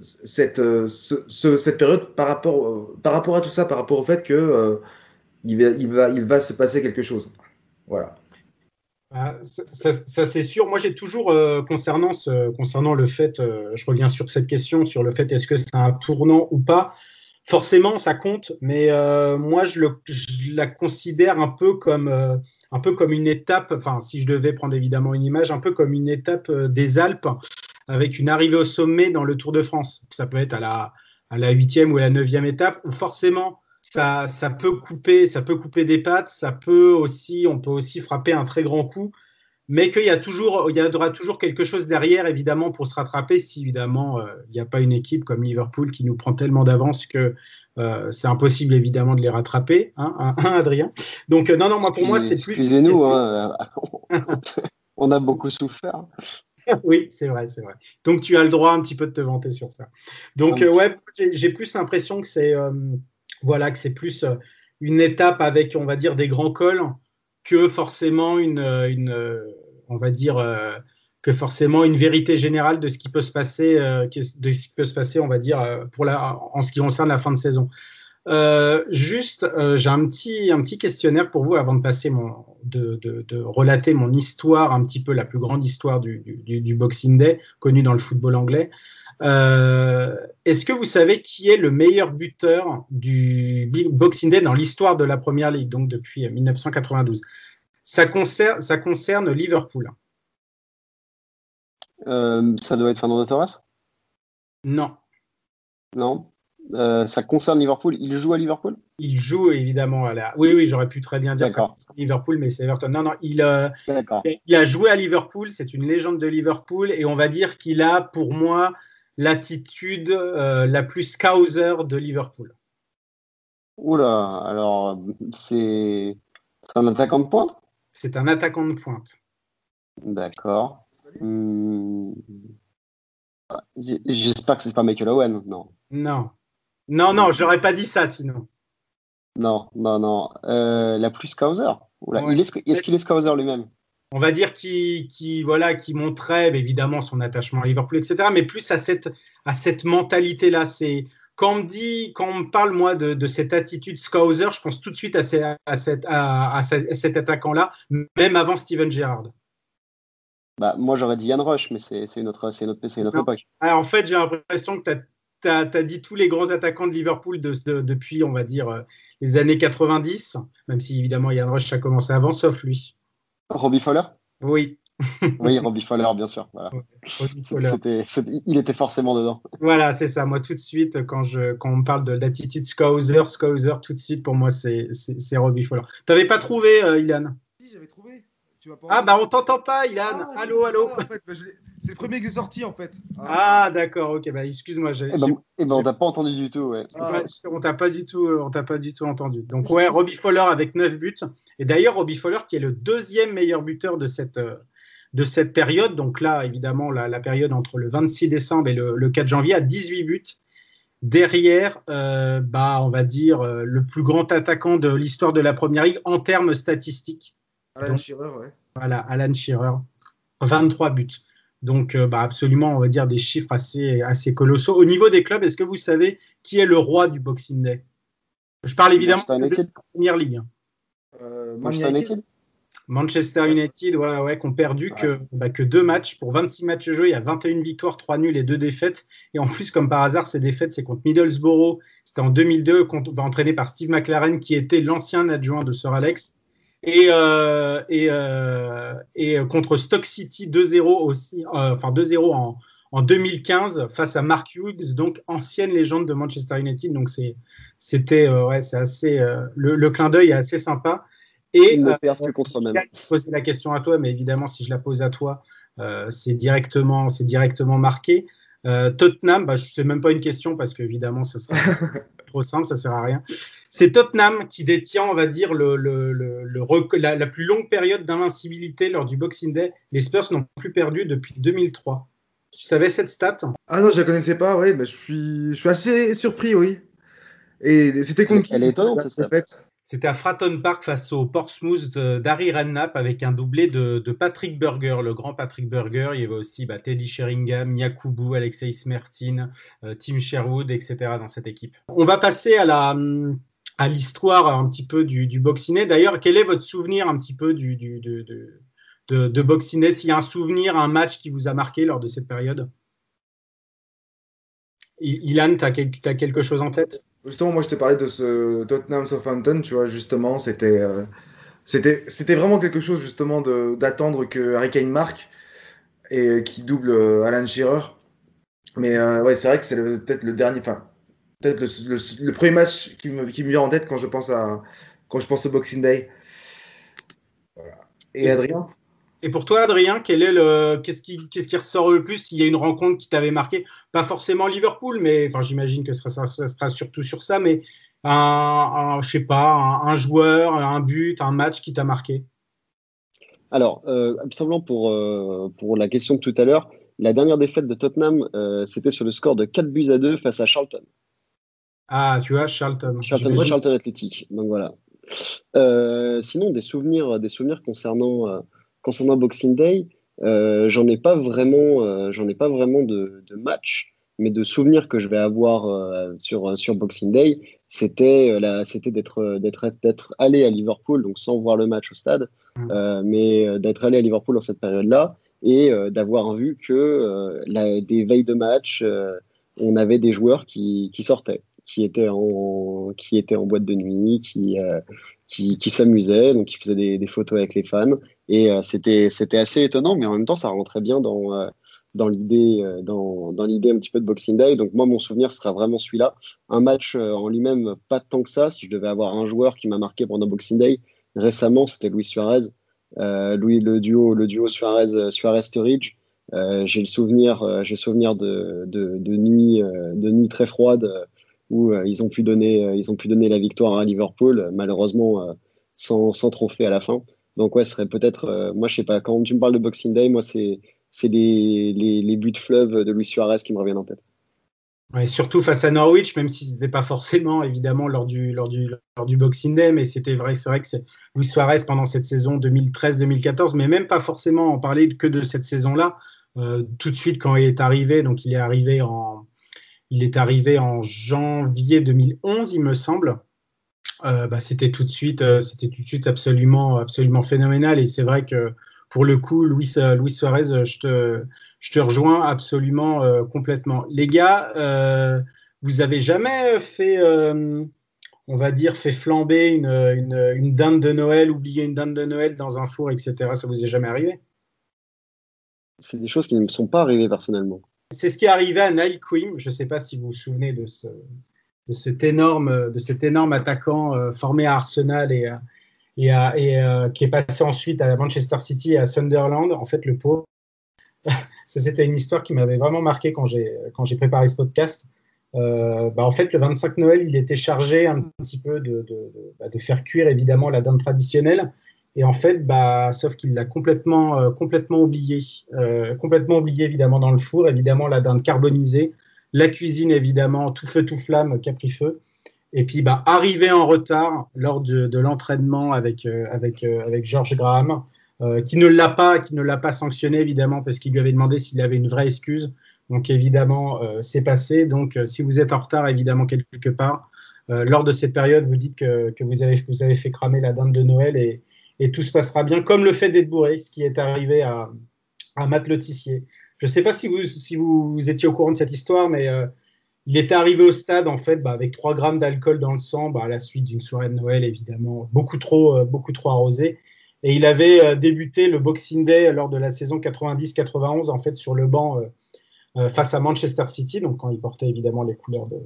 cette, cette période par rapport, par rapport à tout ça, par rapport au fait que il, va, il, va, il va se passer quelque chose. Voilà. Ah, ça, c'est sûr. Moi, j'ai toujours, euh, concernant, ce, concernant le fait, euh, je reviens sur cette question, sur le fait est-ce que c'est un tournant ou pas, forcément, ça compte, mais euh, moi, je, le, la considère un peu comme, un peu comme une étape, enfin, si je devais prendre évidemment une image, un peu comme une étape des Alpes, avec une arrivée au sommet dans le Tour de France. Ça peut être à la, à la 8e ou à la 9e étape, où forcément, ça, ça, peut couper, ça peut couper des pattes, ça peut aussi, on peut aussi frapper un très grand coup, mais qu'il y a toujours, il y aura toujours quelque chose derrière, évidemment, pour se rattraper si évidemment euh, il n'y a pas une équipe comme Liverpool qui nous prend tellement d'avance que euh, c'est impossible évidemment de les rattraper, hein, hein, hein Adrien. Donc euh, non, non, moi pour moi c'est plus. Excusez-nous, hein, on a beaucoup souffert. oui, c'est vrai, c'est vrai. Donc tu as le droit un petit peu de te vanter sur ça. Donc ouais, j'ai plus l'impression que c'est voilà, que c'est plus euh, une étape avec, on va dire, des grands cols que forcément une, euh, euh, on va dire, que forcément une vérité générale de ce qui peut se passer, de ce qui peut se passer, on va dire, pour la, en ce qui concerne la fin de saison. juste, j'ai un petit, questionnaire pour vous avant de passer de, relater mon histoire, un petit peu la plus grande histoire du, du, du Boxing Day, connue dans le football anglais. Euh, est-ce que vous savez qui est le meilleur buteur du Boxing Day dans l'histoire de la Première Ligue, donc depuis 1992 ça concerne, ça concerne Liverpool. Euh, ça doit être Fernando Torres? Non. Non. Euh, ça concerne Liverpool. Il joue à Liverpool? Il joue évidemment à la. Oui, oui, j'aurais pu très bien dire ça Liverpool, mais c'est Everton. Non, non, il, il a joué à Liverpool. C'est une légende de Liverpool et on va dire qu'il a, pour moi, l'attitude euh, la plus scouser de Liverpool Oula, alors c'est un attaquant de pointe? C'est un attaquant de pointe. D'accord. Hmm. J'espère que c'est pas Michael Owen. Non. Non. Non, non, j'aurais pas dit ça sinon. Non, non, non. Euh, la plus Scouser? Oula, Ouais. est-ce qu'il est Scouser lui-même? On va dire qui, qui, voilà, qui montrait évidemment son attachement à Liverpool, etc. Mais plus à cette, à cette mentalité-là. C'est quand on me dit, quand on me parle moi de, de cette attitude Scouser, je pense tout de suite à, ces- à, cette, à, à ce- à cet attaquant-là, même avant Steven Gerrard. bah, Moi, j'aurais dit Yann Rush, mais c'est une autre, c'est une autre, c'est une autre Non. époque. Ah, en fait, j'ai l'impression que tu as, dit tous les grands attaquants de Liverpool de- de- depuis, on va dire, euh, les années 90, même si évidemment Yann Rush a commencé avant, sauf lui. Robbie Fowler? Oui, Oui, Robbie Fowler, bien sûr. Voilà. Robbie Fowler. C'était, c'était- il était forcément dedans. Voilà, c'est ça. Moi, tout de suite, quand, je, quand on me parle de l'attitude Scouser, Scouser, tout de suite, pour moi, c'est c'est- c'est Robbie Fowler. Tu n'avais pas trouvé, euh, Ilan? Si, j'avais trouvé. Tu m'as pas Ah, bah, on t'entend pas, Ilan. Ah, allô, allô. ça, en fait. Bah, je c'est le premier que j'ai sorti en fait. Ah, d'accord, ok. Bah, excuse-moi. j'ai- Eh ben, j'ai- eh ben, on t'a pas entendu du tout. Ouais. Ah. On t'a pas du tout, euh, on t'a pas du tout entendu. Donc ouais, Robbie Fowler avec 9 buts. Et d'ailleurs, Robbie Fowler qui est le deuxième meilleur buteur de cette, euh, de cette période. Donc là, évidemment, la, la période entre le 26 décembre et le, le 4 janvier à 18 buts. Derrière, euh, bah, on va dire euh, le plus grand attaquant de l'histoire de la Première Ligue en termes statistiques. Alan Donc- Shearer, ouais. Voilà, Alan Shearer, 23 buts. Donc, euh, bah, absolument, on va dire des chiffres assez, assez colossaux. Au niveau des clubs, est-ce que vous savez qui est le roi du Boxing Day? Je parle évidemment Manchester de la Première Ligue. Euh, Man Manchester United Manchester United, ouais, ouais, qui ont perdu que, bah, que deux matchs. Pour 26 matchs joués, il y a 21 victoires, 3 nuls et 2 défaites. Et en plus, comme par hasard, ces défaites, c'est contre Middlesbrough. C'était en 2002, contre- entraîné par Steve McLaren, qui était l'ancien adjoint de Sir Alex. Et, euh, et, euh, et contre Stock City 2-0 aussi, euh, enfin 2-0 en, en 2015 face à Mark Hughes, donc ancienne légende de Manchester United. Donc c'est, c'était, euh, ouais, c'est assez, euh, le, le clin d'œil est assez sympa. Et Ils ne euh, perdent que contre eux-mêmes. je poser la question à toi, mais évidemment, si je la pose à toi, euh, c'est directement, c'est directement marqué. Euh, Tottenham, bah, je sais même pas une question parce qu'évidemment, ça sera trop simple, ça sert à rien. C'est Tottenham qui détient, on va dire, le, le- le- le rec- la, la plus longue période d'invincibilité lors du Boxing Day. Les Spurs n'ont plus perdu depuis 2003. Tu savais cette stat? Ah non, je la connaissais pas, ouais, mais je suis, je suis assez surpris, oui. Et c'était qui Elle est étonnante, cette stat. C'était à Fratton Park face au Portsmouth de- d'Harry Redknapp avec un doublé de, de Patrick Burger, le grand Patrick Burger. Il y avait aussi bah, Teddy Sheringham, Yakubu, Alexei Smertin, euh, Tim Sherwood, etc. dans cette équipe. On va passer à la à l'histoire un petit peu du, du. D'ailleurs, quel est votre souvenir un petit peu du, de, de, Day S'il y a un souvenir, un match qui vous a marqué lors de cette période? Ilan, tu as, quelque chose en tête? Justement, moi, je te parlais de ce Tottenham Southampton, tu vois, justement, c'était euh, c'était vraiment quelque chose, justement, d'attendre que Harry Kane marque et qui double euh, Alan Shearer. Mais euh, ouais, c'est vrai que c'est peut-être le dernier, enfin, peut-être le, le- le premier match qui me, qui me vient en tête quand je pense à quand je pense au Boxing Day. Voilà. Et Adrien? Et pour toi, Adrien, quel est le, qu'est-ce qui, qu'est-ce qui ressort le plus? S'il y a une rencontre qui t'avait marqué Pas forcément Liverpool, mais enfin, j'imagine que ce sera, ça sera surtout sur ça, mais un, un je sais pas, un, un joueur, un but, un match qui t'a marqué? Alors, euh, simplement pour, euh, pour la question de tout à l'heure, la dernière défaite de Tottenham, euh, c'était sur le score de 4 buts à 2 face à Charlton. Ah, tu vois, Charlton. Charlton, Charlton Athletic. Donc voilà. Euh, sinon, des souvenirs, des souvenirs concernant, concernant Boxing Day, euh, j'en ai pas vraiment, euh, j'en ai pas vraiment de, de match, mais de souvenirs que je vais avoir euh, sur, sur Boxing Day, c'était c'était d'être d'être d'être allé à Liverpool, donc sans voir le match au stade, Mm. euh, mais d'être allé à Liverpool dans cette période-là et d'avoir vu que la- des veilles de match, on avait des joueurs qui, qui sortaient qui étaient en qui étaient en boîte de nuit, qui euh, qui, qui s'amusaient, donc qui faisaient des, des photos avec les fans. Et euh, c'était c'était assez étonnant, mais en même temps, ça rentrait bien dans euh, dans l'idée euh, dans, dans un petit peu de Boxing Day. Donc moi, mon souvenir sera vraiment celui-là. Un match en lui-même, pas tant que ça. Si je devais avoir un joueur qui m'a marqué pendant Boxing Day récemment, c'était Luis Suarez. Euh, le duo le duo Suarez Suarez Sturridge. Euh, j'ai le souvenir j'ai souvenir de de, de nuits de nuits très froides où ils ont pu donner ils ont pu donner la victoire à Liverpool malheureusement sans, sans trophée à la fin Donc ouais, ce serait peut-être, moi je sais pas, quand tu me parles de Boxing Day, moi c'est les, les, les buts de fleuve de Luis Suarez qui me reviennent en tête surtout face à Norwich, même si ce n'était pas forcément évidemment lors du, lors du, lors du Boxing Day, mais c'était vrai, c'est vrai que c'est Luis Suarez pendant cette saison 2013-2014, mais même pas forcément en parler que de cette saison-là. Euh, tout de suite quand il est arrivé, donc il est arrivé en, il est arrivé en janvier 2011, il me semble. Euh, bah, c'était tout de suite, euh, c'était tout de suite absolument, absolument phénoménal. Et c'est vrai que pour le coup, Luis, Luis Suarez, je te, je te rejoins absolument euh, complètement. Les gars, euh, vous avez jamais fait, euh, on va dire, fait flamber une, une, dinde de Noël, oublier une dinde de Noël dans un four, etc. Ça vous est jamais arrivé? C'est des choses qui ne me sont pas arrivées personnellement. C'est ce qui est arrivé à Nile Queen. Je ne sais pas si vous vous souvenez de, ce, de, cet, énorme, de cet énorme attaquant formé à Arsenal et, et, et qui est passé ensuite à Manchester City et à Sunderland. En fait, le pauvre ça, c'était une histoire qui m'avait vraiment marqué quand j'ai, préparé ce podcast. Euh, bah, en fait, le 25 Noël, il était chargé un petit peu de, bah, de, faire cuire évidemment la dinde traditionnelle. Et en fait, bah, sauf qu'il l'a complètement, euh, complètement oublié. Euh, complètement oublié évidemment dans le four, évidemment la dinde carbonisée, la cuisine évidemment tout feu, tout flamme, capri-feu. Et puis, bah, arrivé en retard lors de, l'entraînement avec, avec, avec George Graham, euh, qui ne l'a pas, pas sanctionné évidemment parce qu'il lui avait demandé s'il avait une vraie excuse. Donc évidemment, euh, c'est passé. Donc euh, si vous êtes en retard évidemment quelque part, lors de cette période, vous dites que, vous, avez, fait cramer la dinde de Noël et, tout se passera bien, comme le fait d'être ce qui est arrivé à, à Matt. Je ne sais pas si vous, étiez au courant de cette histoire, mais il était arrivé au stade en fait bah, avec 3 grammes d'alcool dans le sang bah, à la suite d'une soirée de Noël évidemment beaucoup trop, beaucoup trop arrosée. Et il avait euh, débuté le Boxing Day lors de la saison 90-91, en fait, sur le banc euh, euh, face à Manchester City, donc quand il portait évidemment les couleurs de,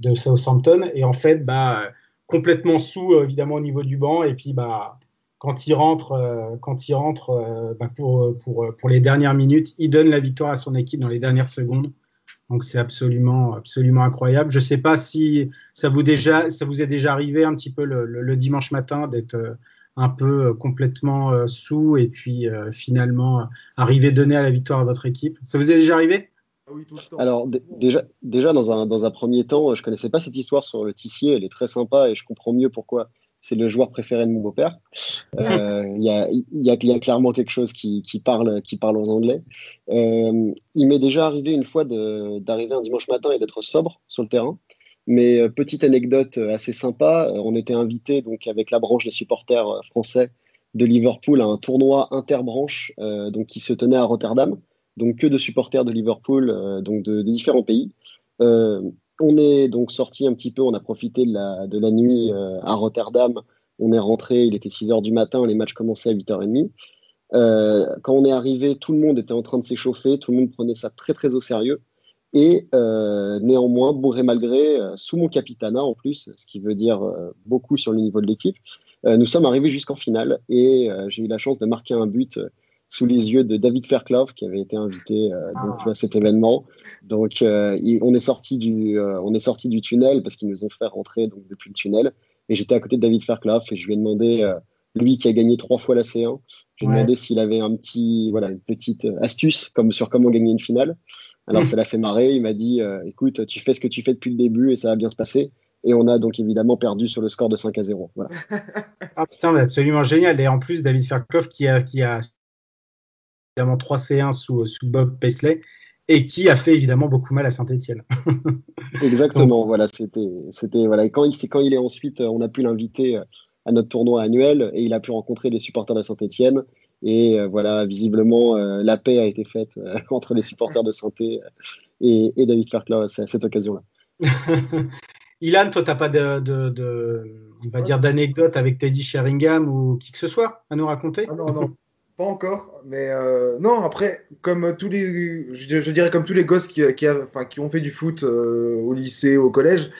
de, Southampton. Et en fait, bah, complètement sous, évidemment, au niveau du banc. Et puis, bah, quand il rentre, quand il rentre bah, pour, pour, pour les dernières minutes, il donne la victoire à son équipe dans les dernières secondes. Donc c'est absolument, absolument incroyable. Je ne sais pas si ça vous, déjà, ça vous est déjà arrivé un petit peu le, le dimanche matin d'être un peu euh, complètement euh, sous et puis euh, finalement arriver donner à la victoire à votre équipe. Ça vous est déjà arrivé? Ah oui, tout le temps. Alors déjà, déjà dans, un, dans un premier temps, je connaissais pas cette histoire sur le Tissier, elle est très sympa et je comprends mieux pourquoi c'est le joueur préféré de mon beau-père. Il y, a, y, a, clairement quelque chose qui, qui, parle, qui parle aux Anglais. il m'est déjà arrivé une fois d'arriver un dimanche matin et d'être sobre sur le terrain. Mais euh, petite anecdote euh, assez sympa, euh, on était invité donc avec la branche des supporters français de Liverpool à un tournoi interbranche donc qui se tenait à Rotterdam, donc que de supporters de Liverpool, donc de, différents pays. On est donc sorti un petit peu, on a profité de la, nuit à Rotterdam. On est rentré, il était 6 h du matin, les matchs commençaient à 8h30. quand on est arrivé, tout le monde était en train de s'échauffer, tout le monde prenait ça très très au sérieux. Et euh, néanmoins, bourré malgré, euh, sous mon capitana en plus, ce qui veut dire euh, beaucoup sur le niveau de l'équipe, nous sommes arrivés jusqu'en finale et j'ai eu la chance de marquer un but sous les yeux de David Fairclough qui avait été invité donc, à cet événement. Donc on est sorti du on est sorti du tunnel parce qu'ils nous ont fait rentrer donc depuis le tunnel et j'étais à côté de David Fairclough et je lui ai demandé lui qui a gagné trois fois la C1, je lui ai demandé s'il avait un petit voilà une petite astuce comme sur comment gagner une finale. Alors ça l'a fait marrer. Il m'a dit euh, écoute, tu fais ce que tu fais depuis le début et ça va bien se passer. Et on a donc évidemment perdu sur le score de 5 à 0. Voilà. ah putain, absolument génial. Et en plus, David Fairclough qui a, qui a évidemment 3 C1 sous, sous Bob Paisley et qui a fait évidemment beaucoup mal à Saint-Etienne. Exactement, voilà, c'était, c'était voilà. Et quand il, c'est quand il est ensuite, on a pu l'inviter euh, à notre tournoi annuel et il a pu rencontrer les supporters de Saint-Etienne et euh, voilà, visiblement, euh, la paix a été faite euh, entre les supporters de santé et, David Fairclough à cette occasion-là. Ilan, toi, tu n'as pas de, on va dire, d'anecdote avec Teddy Sheringham ou qui que ce soit à nous raconter? Ah Non, non, pas encore. Mais non, après, comme tous les, je, dirais comme tous les gosses qui, qui, qui ont fait du foot au lycée, au collège,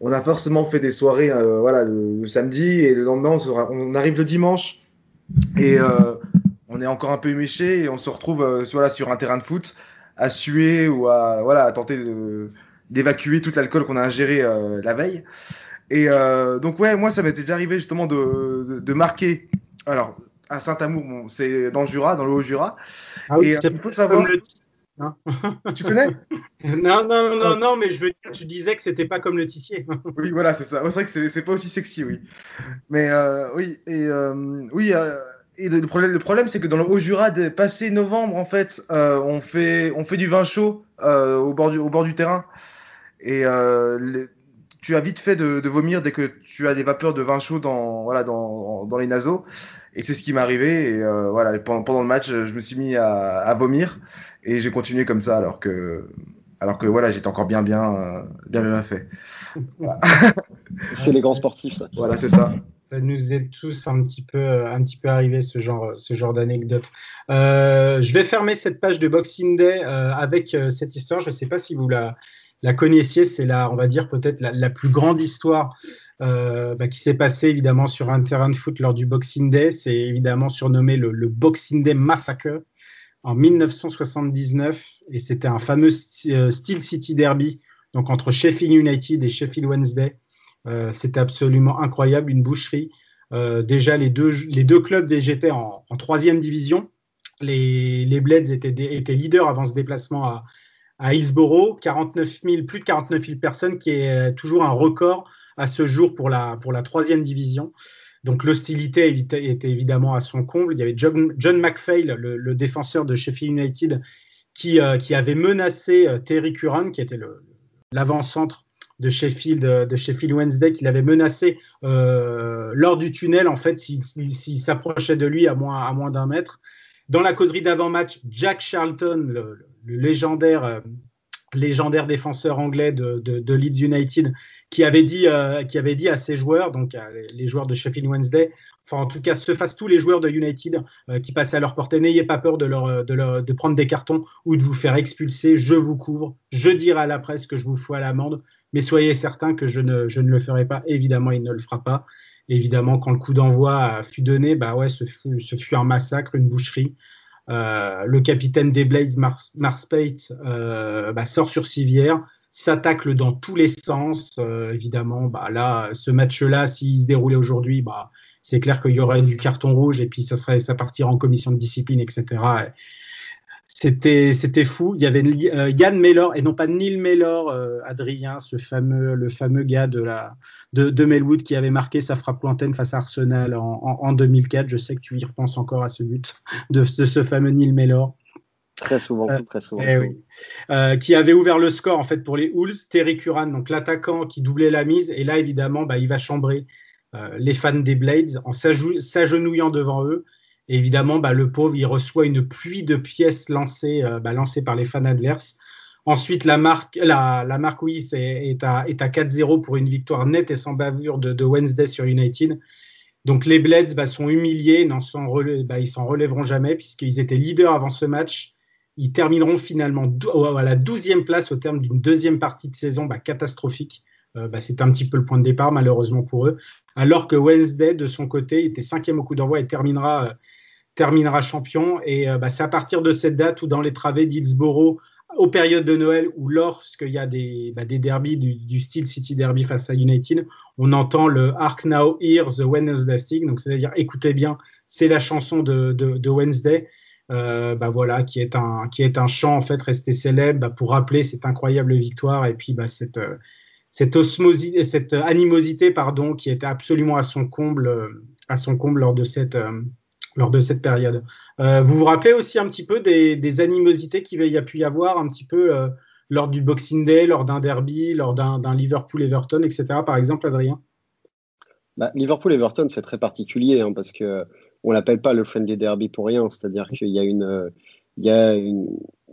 on a forcément fait des soirées, voilà, le, samedi et le lendemain, on, arrive le dimanche et on est encore un peu éméché et on se retrouve euh, voilà, sur un terrain de foot à suer ou à, voilà, à tenter d'évacuer tout l'alcool qu'on a ingéré euh, la veille. Et euh, donc, ouais, moi, ça m'était déjà arrivé justement de, de, marquer. Alors, à Saint-Amour. Bon, c'est dans le Jura, dans le Haut-Jura. Ah oui, Et, euh, c'est il faut savoir. le hein. Tu connais? Non, non, non, non, mais je veux dire, tu disais que c'était pas comme le tissier. Oui, voilà, c'est ça. C'est vrai que c'est- pas aussi sexy, oui. Mais euh, oui, et euh, oui. euh, et le problème, le problème c'est que dans le Haut-Jura, passé novembre, en fait, on, fait, on fait du vin chaud au, bord du, au bord du terrain. Et les- tu as vite fait de, de vomir dès que tu as des vapeurs de vin chaud dans, voilà, dans, dans les naseaux. Et c'est ce qui m'est arrivé. Et euh, voilà, pendant, pendant le match, je me suis mis à, à vomir. Et j'ai continué comme ça, alors que, alors que voilà, j'étais encore bien, bien, euh, bien, bien fait. C'est les grands sportifs, ça. Voilà, c'est ça. Ça nous est tous un petit peu, un petit peu arrivé ce genre, ce genre d'anecdote. Euh, je vais fermer cette page de Boxing Day euh, avec euh, cette histoire. Je ne sais pas si vous la, la connaissiez. C'est la, on va dire peut-être la, plus grande histoire euh, bah, qui s'est passée évidemment sur un terrain de foot lors du Boxing Day. C'est évidemment surnommé le, Boxing Day Massacre en 1979 et c'était un fameux euh, Steel City Derby donc entre Sheffield United et Sheffield Wednesday. Euh, c'était absolument incroyable, une boucherie. Déjà, les deux, clubs végétaient en, troisième division. Les, Blades étaient, des- étaient leaders avant ce déplacement à, à Hillsborough. 49 000, plus de 49 000 personnes, qui est toujours un record à ce jour pour la, pour la troisième division. Donc l'hostilité était, évidemment à son comble. Il y avait John, John McPhail, le, défenseur de Sheffield United, qui, euh, qui avait menacé euh, Terry Curran, qui était l'avant-centre de Sheffield, euh, de Sheffield Wednesday, qu'il avait menacé euh, lors du tunnel, en fait, s'il s'approchait de lui à moins, à moins d'un mètre. Dans la causerie d'avant-match, Jack Charlton, le, le légendaire, euh, légendaire défenseur anglais de, Leeds United, qui avait, dit, euh, qui avait dit à ses joueurs, donc à les- joueurs de Sheffield Wednesday, enfin en tout cas, se fassent tous les joueurs de United euh, qui passaient à leur portée, n'ayez pas peur de, prendre des cartons ou de vous faire expulser, je vous couvre, je dirai à la presse que je vous fous à l'amende, mais soyez certains que je ne, le ferai pas. Évidemment, il ne le fera pas. Évidemment, quand le coup d'envoi fut donné, bah ouais, ce fut un massacre, une boucherie. Euh, le capitaine des Blazes, Mars, Mars euh, bah, sort sur civière, s'attaque dans tous les sens. Euh, évidemment, bah, là, ce match-là, s'il se déroulait aujourd'hui, bah, c'est clair qu'il y aurait du carton rouge et puis ça, serait, ça partirait en commission de discipline, etc. C'était, c'était fou. Il y avait euh, Yann Mellor, et non pas Neil Mellor, euh, Adrien, ce fameux, le fameux gars de, la, de, de Melwood qui avait marqué sa frappe lointaine face à Arsenal en, en, en 2004. Je sais que tu y repenses encore à ce but de, de ce fameux Neil Mellor. Très souvent, euh, très souvent. Eh oui. euh, qui avait ouvert le score en fait pour les Wolves. Terry Curran, donc l'attaquant qui doublait la mise. Et là, évidemment, bah, il va chambrer euh, les fans des Blades en s'agenouillant devant eux. Évidemment, bah, le pauvre, il reçoit une pluie de pièces lancées, euh, bah, lancées par les fans adverses. Ensuite, la marque, la, la oui, est, à, est à 4-0 pour une victoire nette et sans bavure de, Wednesday sur United. Donc les Blades bah, sont humiliés, relève, bah, ils s'en relèveront jamais puisqu'ils étaient leaders avant ce match. Ils termineront finalement à la 12e place au terme d'une deuxième partie de saison catastrophique. Euh, C'est un petit peu le point de départ, malheureusement pour eux. Alors que Wednesday, de son côté, était cinquième au coup d'envoi et terminera, euh, terminera champion. Et euh, c'est à partir de cette date où, dans les travées d'Hillsborough, aux périodes de Noël ou lorsqu'il y a des, bah, des derbies du, style City Derby face à United, on entend le Ark Now Hear the Wednesday Stick, donc c'est-à-dire écoutez bien, c'est la chanson de, de, Wednesday, euh, bah voilà, qui est un qui est un chant en fait resté célèbre bah, pour rappeler cette incroyable victoire et puis bah, cette euh, cette cette animosité pardon, qui était absolument à son comble à son comble lors de cette lors de cette période. Euh, vous vous rappelez aussi un petit peu des, des animosités qu'il y a pu y avoir un petit peu euh, lors du Boxing Day, lors d'un derby, lors d'un Liverpool-Everton, etc. Par exemple, Adrien? Bah, Liverpool-Everton, c'est très particulier hein, parce que on l'appelle pas le friendly derby pour rien. C'est-à-dire qu'il y a une, il y a une,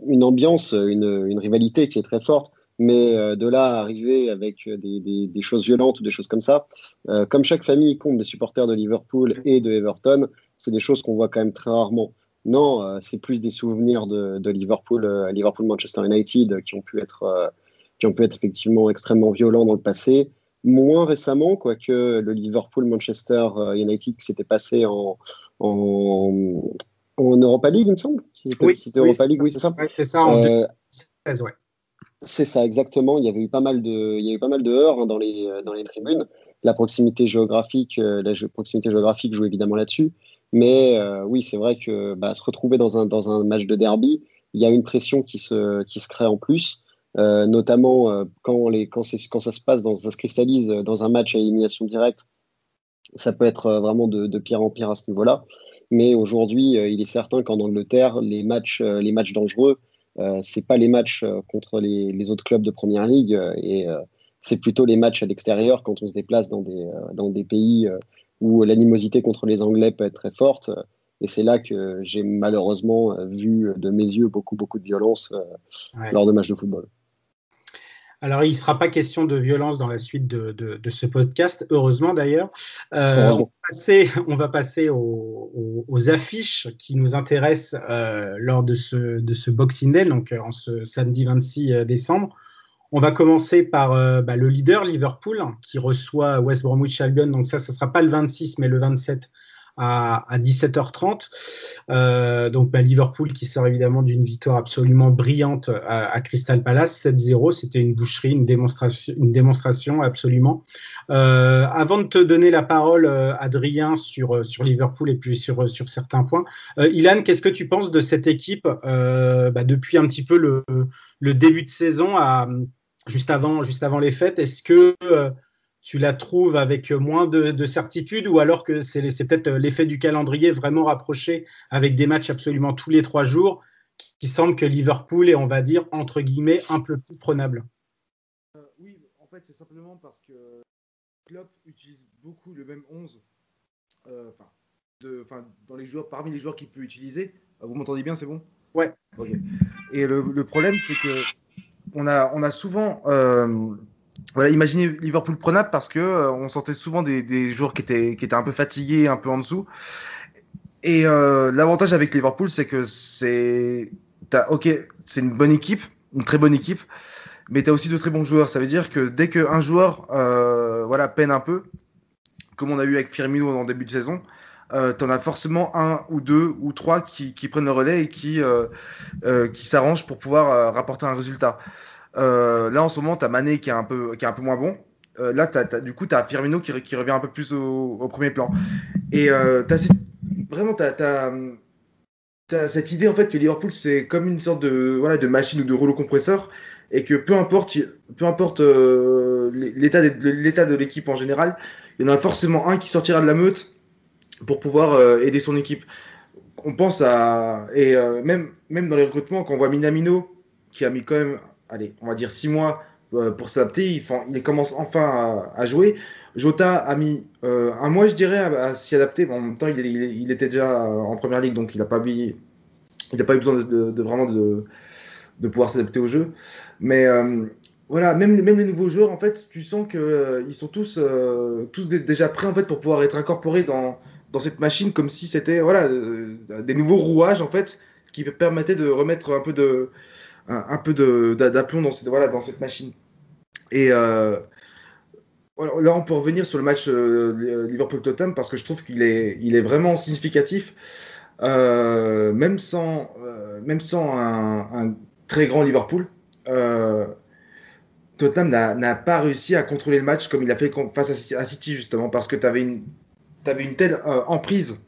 une ambiance, une, une, rivalité qui est très forte. Mais euh, de là à arriver avec des, des, des, choses violentes ou des choses comme ça, comme chaque famille compte des supporters de Liverpool et de Everton, c'est des choses qu'on voit quand même très rarement. Non, euh, c'est plus des souvenirs de, de Liverpool, euh, Liverpool-Manchester United qui ont pu être, euh, qui ont pu être effectivement extrêmement violents dans le passé. Moins récemment, quoique le Liverpool-Manchester United qui s'était passé en, en, en, Europa League, il me semble. C'était oui, oui, Europa League, oui, c'est ça. Ouais, c'est ça, en 2016, ouais. C'est ça, exactement. Il y avait eu pas mal de, il y a eu pas mal de heurts hein, dans, les, dans les tribunes. La proximité géographique, la proximité géographique joue évidemment là-dessus. Mais oui, c'est vrai que bah, se retrouver dans un, dans un match de derby, il y a une pression qui se, qui se crée en plus. notamment quand, les, quand, quand, ça se passe, dans, ça se cristallise dans un match à élimination directe, ça peut être vraiment de, pire en pire à ce niveau-là. Mais aujourd'hui, il est certain qu'en Angleterre, les matchs, les matchs dangereux, euh, c'est pas les matchs euh, contre les, autres clubs de première ligue euh, et c'est plutôt les matchs à l'extérieur quand on se déplace dans des, dans des pays où l'animosité contre les Anglais peut être très forte. Et c'est là que j'ai malheureusement vu de mes yeux beaucoup, beaucoup de violence lors de matchs de football. Alors, il ne sera pas question de violence dans la suite de, ce podcast, heureusement d'ailleurs. Euh, on, va passer, aux, affiches qui nous intéressent euh, lors de ce, de ce Boxing Day, donc en ce samedi 26 euh, décembre. On va commencer par bah, le leader, Liverpool, qui reçoit West Bromwich Albion. Donc ça, ce ne sera pas le 26, mais le 27 à, 17h30. Euh, donc bah, Liverpool qui sort évidemment d'une victoire absolument brillante à, Crystal Palace, 7-0. C'était une boucherie, une démonstration, une démonstration absolument. Euh, avant de te donner la parole, euh, Adrien, sur, sur Liverpool et puis sur, sur certains points, Ilan, qu'est-ce que tu penses de cette équipe bah, depuis un petit peu le, le début de saison à, juste, avant, juste avant les fêtes? Est-ce que tu la trouves avec moins de, certitude ou alors que c'est peut-être l'effet du calendrier vraiment rapproché avec des matchs absolument tous les trois jours qui, semble que Liverpool est, on va dire, entre guillemets, un peu plus prenable euh, Oui, en fait, c'est simplement parce que Klopp utilise beaucoup le même 11 euh, dans les joueurs, parmi les joueurs qu'il peut utiliser. Euh, vous m'entendez bien, c'est bon? Ouais. Et le, problème, c'est que on a, on a souvent voilà, imaginez Liverpool prenable parce que euh, on sentait souvent des, des, joueurs qui étaient, un peu fatigués, un peu en dessous. Et euh, l'avantage avec Liverpool, c'est que c'est, ok, c'est une bonne équipe, une très bonne équipe, mais tu as aussi de très bons joueurs. Ça veut dire que dès qu'un joueur, euh, voilà, peine un peu, comme on a eu avec Firmino en début de saison, euh, tu en as forcément un ou deux ou trois qui, qui prennent le relais et qui, qui s'arrangent pour pouvoir rapporter un résultat. Euh, là, en ce moment, tu as Mané qui est un peu, qui est un peu moins bon. Euh, là, du coup, tu as Firmino qui, revient un peu plus au, premier plan. Et euh, vraiment, tu as, cette idée en fait que Liverpool, c'est comme une sorte de, voilà, de machine ou de rouleau compresseur. Et que peu importe, peu importe l'état de, l'état de l'équipe en général, il y en a forcément un qui sortira de la meute pour pouvoir aider son équipe. On pense à. Et même, même dans les recrutements, quand on voit Minamino, qui a mis quand même allez, on va dire six mois euh, pour s'adapter. Il, commence enfin à, jouer. Jota a mis euh, un mois, je dirais, à, s'y adapter. en même temps, il, était déjà en première ligue, donc il n'a pas, pas eu besoin de, vraiment de, pouvoir s'adapter au jeu. Mais euh, voilà, même, même les nouveaux joueurs, en fait, tu sens qu'ils sont tous, tous déjà prêts en fait, pour pouvoir être incorporés dans, dans cette machine, comme si c'était voilà, des nouveaux rouages, en fait, qui permettaient de remettre un peu de, un, peu d'aplomb dans, cette, voilà, dans cette machine. Et euh, là, on peut revenir sur le match euh, Liverpool-Tottenham parce que je trouve qu'il est, il est vraiment significatif. Euh, même sans, même sans un, très grand Liverpool, Tottenham n'a pas réussi à contrôler le match comme il a fait face à City, justement, parce que tu avais avais une telle emprise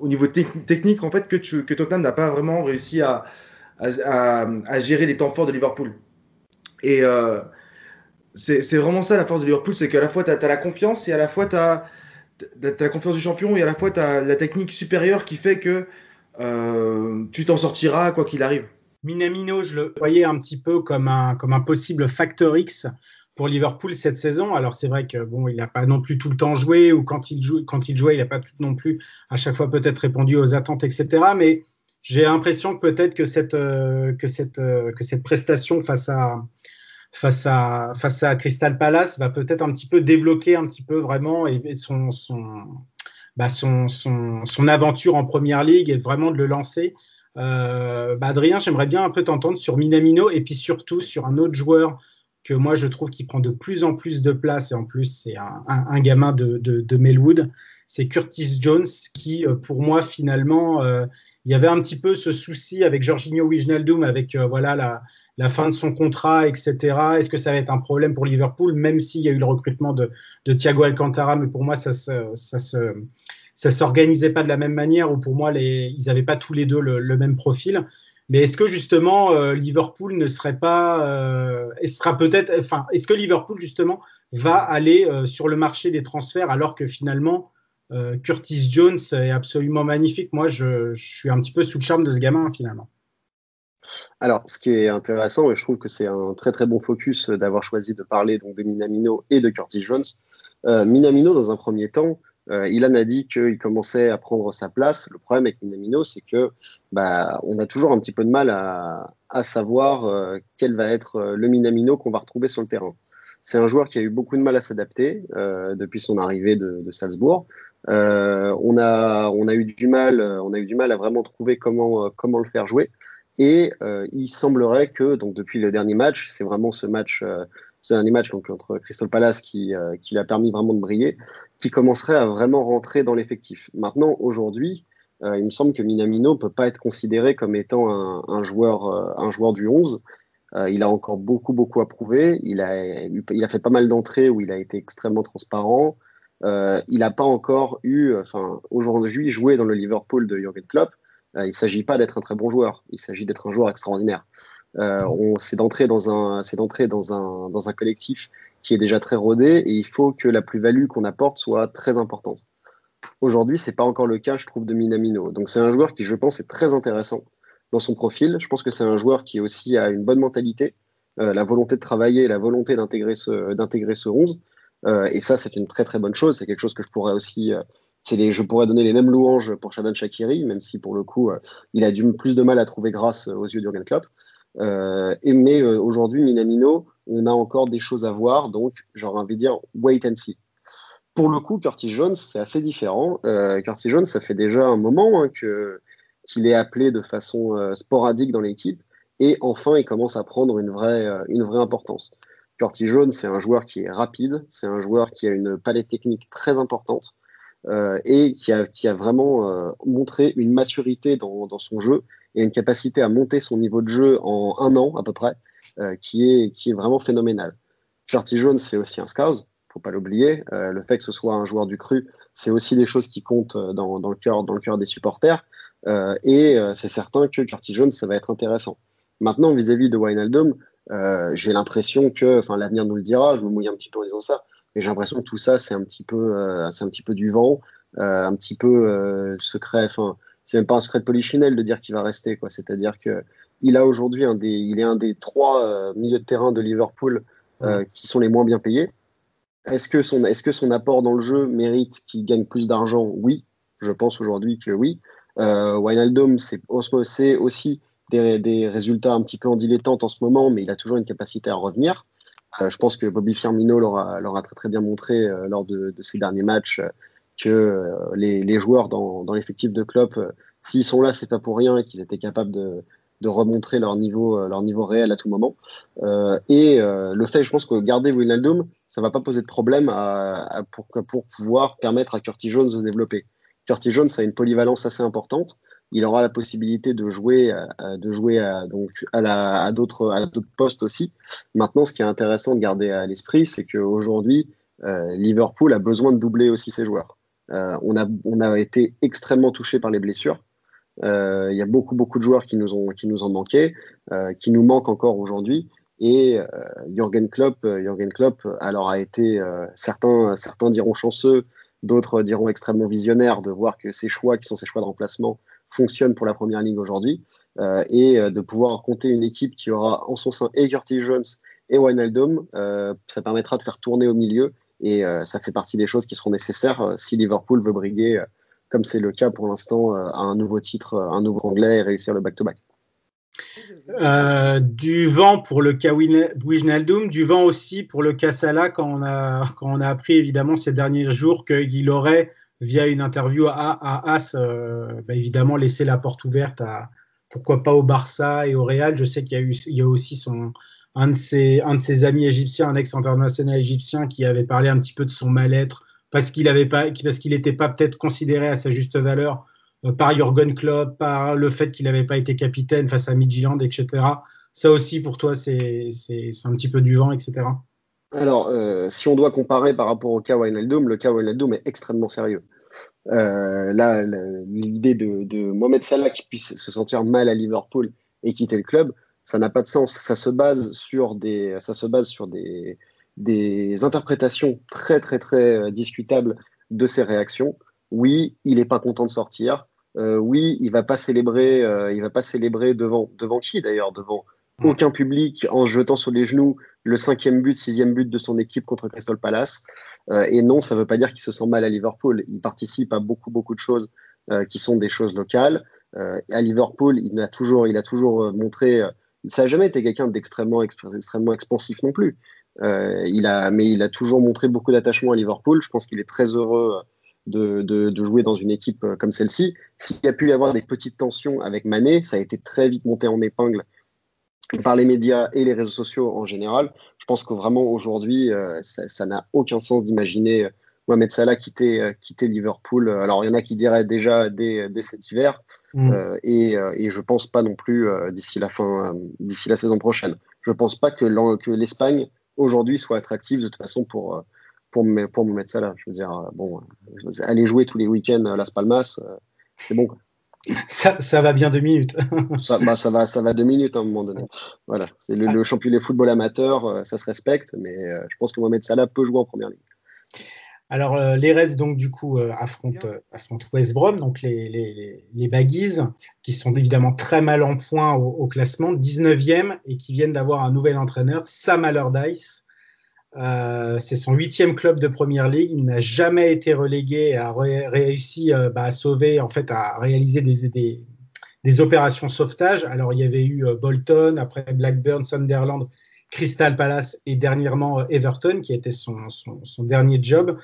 au niveau technique en fait que, que Tottenham n'a pas vraiment réussi à, à, gérer les temps forts de Liverpool. Et euh, c'est vraiment ça la force de Liverpool, c'est qu'à la fois tu as, la confiance et à la fois tu la confiance du champion et à la fois tu as la technique supérieure qui fait que euh, tu t'en sortiras quoi qu'il arrive. Minamino, je le voyais un petit peu comme un, comme un possible facteur X pour Liverpool cette saison. Alors c'est vrai que bon, il n'a pas non plus tout le temps joué ou quand il joue, quand il jouait, il n'a pas tout non plus à chaque fois peut-être répondu aux attentes, etc. Mais j'ai l'impression que peut-être que cette euh, que cette euh, que cette prestation face à face à face à Crystal Palace va peut-être un petit peu débloquer un petit peu vraiment son, bah son, son, son aventure en première ligue et vraiment de le lancer. Euh, bah Adrien, j'aimerais bien un peu t'entendre sur Minamino et puis surtout sur un autre joueur que moi je trouve qui prend de plus en plus de place et en plus c'est un, gamin de, de, Melwood, c'est Curtis Jones qui euh, pour moi finalement euh, il y avait un petit peu ce souci avec Jorginho Wijnaldum avec euh, voilà la, fin de son contrat, etc. Est-ce que ça va être un problème pour Liverpool, même s'il y a eu le recrutement de, Thiago Alcantara, mais pour moi, ça ne ça, ça s'organisait pas de la même manière, ou pour moi, les, ils n'avaient pas tous les deux le, même profil. Mais est-ce que justement euh, Liverpool ne serait pas, euh, sera peut-être, enfin, est-ce que Liverpool justement va aller euh, sur le marché des transferts alors que finalement Curtis Jones est absolument magnifique? Moi, je, je, suis un petit peu sous le charme de ce gamin finalement. Alors, ce qui est intéressant, et je trouve que c'est un très très bon focus d'avoir choisi de parler donc, de Minamino et de Curtis Jones. Minamino, dans un premier temps, euh, Ilan a dit qu'il commençait à prendre sa place. Le problème avec Minamino, c'est que bah, on a toujours un petit peu de mal à, savoir euh, quel va être euh, le Minamino qu'on va retrouver sur le terrain. C'est un joueur qui a eu beaucoup de mal à s'adapter depuis son arrivée de, Salzbourg. on, a, eu du mal, on a eu du mal à vraiment trouver comment, comment le faire jouer. Et il semblerait que, donc depuis le dernier match, c'est vraiment ce match, ce dernier match donc, entre Crystal Palace qui, euh, qui lui a permis vraiment de briller, qui commencerait à vraiment rentrer dans l'effectif. Maintenant, aujourd'hui, il me semble que Minamino ne peut pas être considéré comme étant un, joueur, un joueur du 11. il a encore beaucoup, beaucoup à prouver. Il a, il a fait pas mal d'entrées où il a été extrêmement transparent. il n'a pas encore eu, enfin, aujourd'hui, joué dans le Liverpool de Jurgen Klopp euh, il ne s'agit pas d'être un très bon joueur, il s'agit d'être un joueur extraordinaire. Euh, c'est d'entrer dans un, c'est d'entrer dans un, dans un collectif qui est déjà très rodé et il faut que la plus-value qu'on apporte soit très importante. Aujourd'hui, c'est pas encore le cas, je trouve, de Minamino. Donc c'est un joueur qui, je pense, est très intéressant dans son profil. Je pense que c'est un joueur qui aussi a une bonne mentalité, euh, la volonté de travailler, la volonté d'intégrer ce, d'intégrer ce 11. Euh, et ça, c'est une très très bonne chose. C'est quelque chose que je pourrais aussi euh, je pourrais donner les mêmes louanges pour Shadon Shakiri, même si pour le coup, il a du plus de mal à trouver grâce aux yeux d'Urgen Klopp. Euh, mais euh, aujourd'hui, Minamino, on a encore des choses à voir, donc j'aurais envie de dire wait and see. Pour le coup, Curtis Jones, c'est assez différent. Curtis Jones, ça fait déjà un moment hein, qu'il est appelé de façon sporadique dans l'équipe, et enfin, il commence à prendre une vraie, une vraie importance. Curtis Jones, c'est un joueur qui est rapide, c'est un joueur qui a une palette technique très importante. Euh, et qui a, vraiment euh, montré une maturité dans, son jeu et une capacité à monter son niveau de jeu en un an à peu près, euh, qui, est, vraiment phénoménal. Curtis Jones, c'est aussi un scout, faut pas l'oublier. le fait que ce soit un joueur du cru, c'est aussi des choses qui comptent dans, le cœur des supporters. et c'est certain que Curtis Jones, ça va être intéressant. Maintenant, vis-à-vis de Wijnaldum, j'ai l'impression que, enfin, l'avenir nous le dira. Je me mouille un petit peu en disant ça et j'ai l'impression que tout ça, c'est un petit peu, euh, c'est un petit peu du vent, euh, un petit peu euh, secret. Enfin, c'est même pas un secret de polichinelle de dire qu'il va rester, quoi. C'est-à-dire que il a aujourd'hui un des, il est un des trois milieux de terrain de Liverpool qui sont les moins bien payés. Est-ce que son, est-ce que son apport dans le jeu mérite qu'il gagne plus d'argent? Oui, je pense aujourd'hui que oui. Euh, Wijnaldum, c'est aussi des, des, résultats un petit peu en dilettante en ce moment, mais il a toujours une capacité à revenir. Euh, je pense que Bobby Firmino leur a, très très bien montré euh, lors de, de, ces derniers matchs euh, que les, joueurs dans, l'effectif de Klopp, s'ils sont là, c'est pas pour rien et qu'ils étaient capables de, remontrer leur niveau, leur niveau réel à tout moment. et le fait, je pense que garder Wijnaldum, ça va pas poser de problème pour, pour pouvoir permettre à Curtis Jones de se développer. Curtis Jones a une polyvalence assez importante il aura la possibilité de jouer, euh, de jouer à, donc à, d'autres postes aussi. Maintenant, ce qui est intéressant de garder à l'esprit, c'est qu'aujourd'hui, euh, Liverpool a besoin de doubler aussi ses joueurs. Euh, on, a, on a été extrêmement touché par les blessures. Il y a beaucoup, beaucoup de joueurs qui nous ont, qui nous manqué, qui nous manquent encore aujourd'hui. Et Jürgen Klopp, Jürgen Klopp alors a été, certains, certains diront chanceux, d'autres diront extrêmement visionnaire de voir que ces choix, qui sont ces choix de remplacement, fonctionne pour la première ligue aujourd'hui euh, et euh, de pouvoir compter une équipe qui aura en son sein et Jones et Wijnaldum, euh, ça permettra de faire tourner au milieu et ça fait partie des choses qui seront nécessaires si Liverpool veut briguer, comme c'est le cas pour l'instant, à un nouveau titre, un nouveau anglais et réussir le back-to-back. du vent pour le cas Wijnaldum, du vent aussi pour le cas Salah quand on a, quand on a appris évidemment ces derniers jours qu'il aurait via une interview à, As, euh, bah, évidemment, laisser la porte ouverte à pourquoi pas au Barça et au Real. Je sais qu'il y a, eu, il y a aussi son, un, de ses, amis égyptiens, un ex-international égyptien, qui avait parlé un petit peu de son mal-être parce qu'il n'était pas, parce pas peut-être considéré à sa juste valeur euh, par Jürgen Klopp, par le fait qu'il n'avait pas été capitaine face à Midtjylland, etc. ça aussi pour toi c'est un petit peu du vent, etc. Alors, euh, si on doit comparer par rapport au cas Wijnaldum, le cas Wijnaldum est extrêmement sérieux. Euh, là, l'idée de, Mohamed Salah qui puisse se sentir mal à Liverpool et quitter le club, ça n'a pas de sens. Ça se base sur des, ça se base sur des, des interprétations très très très euh, discutables de ses réactions. Oui, il n'est pas content de sortir. Oui, il va pas célébrer, il va pas célébrer devant devant qui d'ailleurs, devant aucun public en jetant sur les genoux le cinquième but, sixième but de son équipe contre Crystal Palace. Euh, et non, ça ne veut pas dire qu'il se sent mal à Liverpool. Il participe à beaucoup, beaucoup de choses euh, qui sont des choses locales. Euh, à Liverpool, il a toujours, il a toujours montré, ça n'a jamais été quelqu'un d'extrêmement extrêmement expansif non plus. il a, mais il a toujours montré beaucoup d'attachement à Liverpool. Je pense qu'il est très heureux de, jouer dans une équipe comme celle-ci. S'il y a pu y avoir des petites tensions avec Mané, ça a été très vite monté en épingle par les médias et les réseaux sociaux en général. Je pense que vraiment aujourd'hui, euh, ça n'a aucun sens d'imaginer euh, Mohamed Salah quitter, euh, quitter Liverpool. Alors il y en a qui diraient déjà dès, dès cet hiver, mm. et, et, je pense pas non plus d'ici la fin, d'ici la saison prochaine. Je pense pas que l'Espagne aujourd'hui soit attractive de toute façon pour pour, pour Mohamed Salah. Je veux dire, bon, aller jouer tous les week-ends à Las Palmas, c'est bon. Ça, ça, va bien deux minutes. ça, bah, ça, va, ça va deux minutes à un moment donné. Voilà, c'est le, le, championnat de football amateur, euh, ça se respecte, mais euh, je pense que Mohamed Salah peut jouer en première ligne. Alors, euh, les Reds, donc, du coup, euh, affrontent, affrontent, West Brom, donc les, les, les, Baggies, qui sont évidemment très mal en point au, au classement, 19e, et qui viennent d'avoir un nouvel entraîneur, Sam Allardyce, euh, c'est son huitième club de première ligue. Il n'a jamais été relégué et a réussi euh, bah, à sauver, en fait, à réaliser des, des, opérations sauvetage. Alors, il y avait eu euh, Bolton, après Blackburn, Sunderland, Crystal Palace et dernièrement Everton, qui était son, son, son dernier job.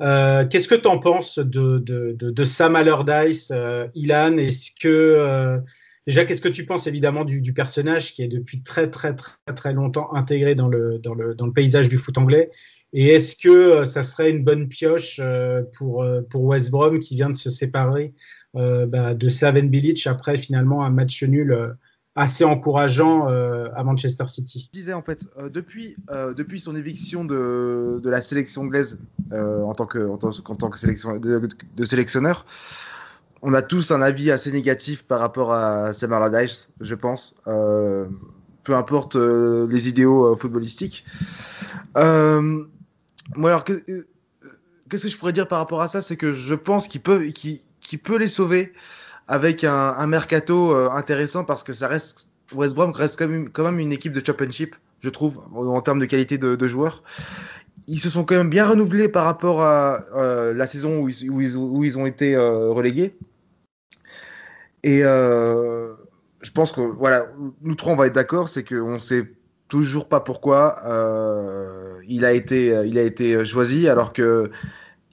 Qu'est-ce que tu en penses de, de, de, de Sam Allardyce, Ilan? Est-ce que Déjà, qu'est-ce que tu penses évidemment du, personnage qui est depuis très très très très longtemps intégré dans le, dans le, dans le paysage du foot anglais? Et est-ce que euh, ça serait une bonne pioche euh, pour, euh, pour West Brom qui vient de se séparer bah, de Slaven Bilic après finalement un match nul assez encourageant à Manchester City? Je disais en fait, depuis, depuis son éviction de, de la sélection anglaise en tant que, en tant, en tant que sélection, de, sélectionneur, on a tous un avis assez négatif par rapport à Sam Allardyce, je pense. Euh, peu importe euh, les idéaux euh, footballistiques. moi, alors, qu'est-ce que je pourrais dire par rapport à ça? C'est que je pense qu'il peut, qu'il, peut les sauver avec un, mercato intéressant parce que ça reste West Brom reste quand même, quand même une équipe de championship, je trouve, en, termes de qualité de, joueurs ils se sont quand même bien renouvelés par rapport à la saison où ils, ont été relégués. Et euh, je pense que voilà, nous trois on va être d'accord, c'est qu'on sait toujours pas pourquoi euh, il a été il a été choisi alors que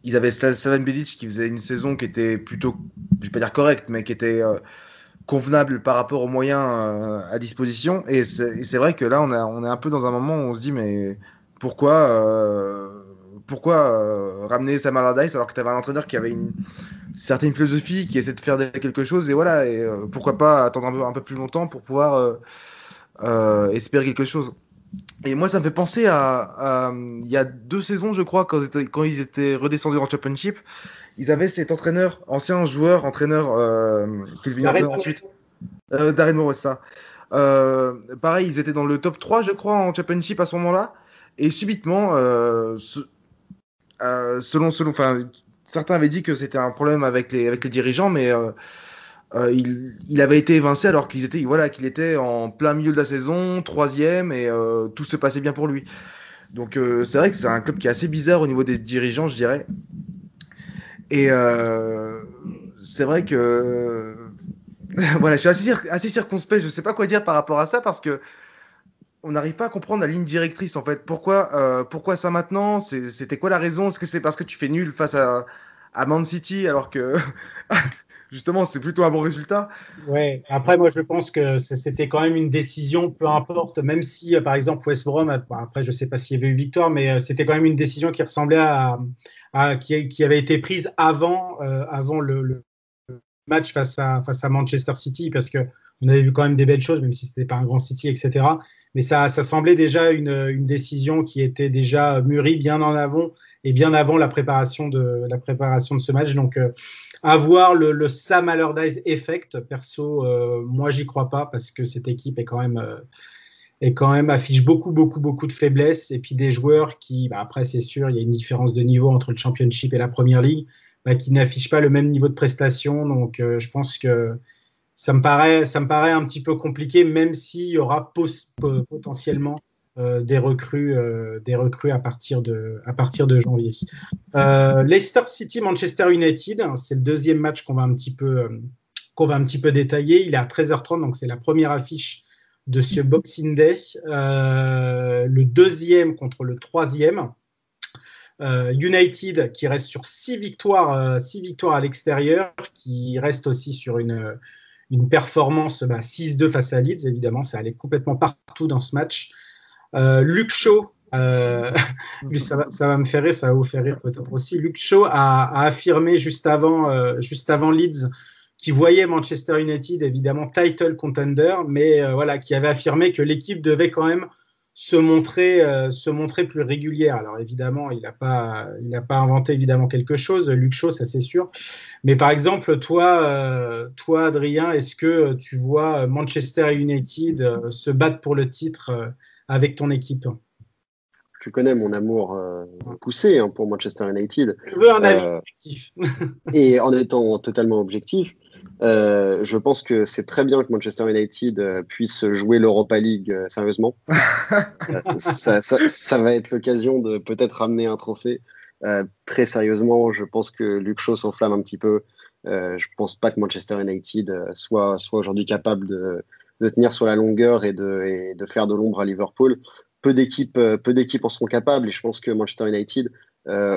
ils avaient Slaven Bilic qui faisait une saison qui était plutôt je vais pas dire correcte mais qui était euh, convenable par rapport aux moyens à disposition et c'est vrai que là on est un peu dans un moment où on se dit mais pourquoi pourquoi ramener Sam Allardyce alors que tu avais un entraîneur qui avait une certaines philosophies qui essaient de faire quelque chose et voilà et euh, pourquoi pas attendre un peu, un peu, plus longtemps pour pouvoir euh, euh, espérer quelque chose. Et moi ça me fait penser à, il y a deux saisons je crois quand ils étaient, quand ils étaient redescendus en championship ils avaient cet entraîneur ancien joueur entraîneur qui est devenu entraîneur ensuite. Darren Moore ça. Pareil ils étaient dans le top 3 je crois en championship à ce moment là et subitement selon selon enfin certains avaient dit que c'était un problème avec les, avec les dirigeants, mais euh, euh, il, il, avait été évincé alors qu'ils étaient, voilà, qu'il était en plein milieu de la saison, troisième, et euh, tout se passait bien pour lui. Donc c'est vrai que c'est un club qui est assez bizarre au niveau des dirigeants, je dirais. Et c'est vrai que voilà, je suis assez, assez circonspect, je ne sais pas quoi dire par rapport à ça parce que on n'arrive pas à comprendre la ligne directrice en fait. Pourquoi, euh, pourquoi ça maintenant? C'était quoi la raison? Est-ce que c'est parce que tu fais nul face à, à Man City alors que justement c'est plutôt un bon résultat? Ouais. Après moi je pense que c'était quand même une décision, peu importe, même si euh, par exemple West Brom, après je sais pas s'il y avait eu victoire, mais euh, c'était quand même une décision qui ressemblait à, qui, avait été prise avant, avant le, match face à, face à Manchester City parce que on avait vu quand même des belles choses, même si c'était pas un grand City, etc. Mais ça, ça semblait déjà une, une, décision qui était déjà mûrie bien en avant et bien avant la préparation de, la préparation de ce match. Donc, euh, avoir le, le, Sam Allardyce effect, perso, euh, moi, j'y crois pas parce que cette équipe est quand même. Euh, quand même affiche beaucoup, beaucoup, beaucoup de faiblesses. Et puis des joueurs qui, bah après, c'est sûr, il y a une différence de niveau entre le Championship et la Première Ligue, bah, qui n'affichent pas le même niveau de prestation. Donc, euh, je pense que ça me, paraît, ça me un petit peu compliqué, même s'il y aura potentiellement euh, des, recrues, euh, des recrues à partir de, à partir de janvier. Euh, Leicester City, Manchester United, c'est le deuxième match qu'on va un petit peu. Qu'on va un petit peu détailler. Il est à 13h30, donc c'est la première affiche de ce Boxing Day, le deuxième contre le troisième. United qui reste sur six victoires, six victoires à l'extérieur, qui reste aussi sur une, une performance bah, 6-2 face à Leeds, évidemment, ça allait complètement partout dans ce match. Euh, Luke Shaw, lui, ça, va, ça va me faire rire, ça va vous faire rire peut-être aussi. Luke Shaw a, a affirmé juste avant, juste avant Leeds qui voyait Manchester United évidemment title contender, mais euh, voilà, qui avait affirmé que l'équipe devait quand même se montrer, euh, se montrer plus régulière. Alors évidemment, il n'a pas, il n'a pas inventé évidemment quelque chose, Luc Shaw, ça c'est sûr. Mais par exemple, toi, euh, toi Adrien, est-ce que tu vois Manchester United euh, se battre pour le titre avec ton équipe? Tu connais mon amour poussé hein, pour Manchester United. Je veux un avis objectif. et en étant totalement objectif, euh, je pense que c'est très bien que Manchester United euh, puisse jouer l'Europa League euh, sérieusement. ça, ça, ça, va être l'occasion de peut-être ramener un trophée. très sérieusement, je pense que Luke Shaw s'enflamme un petit peu. je pense pas que Manchester United soit, soit aujourd'hui capable de, de, tenir sur la longueur et de, et de faire de l'ombre à Liverpool. Peu d'équipes, peu d'équipes en seront capables et je pense que Manchester United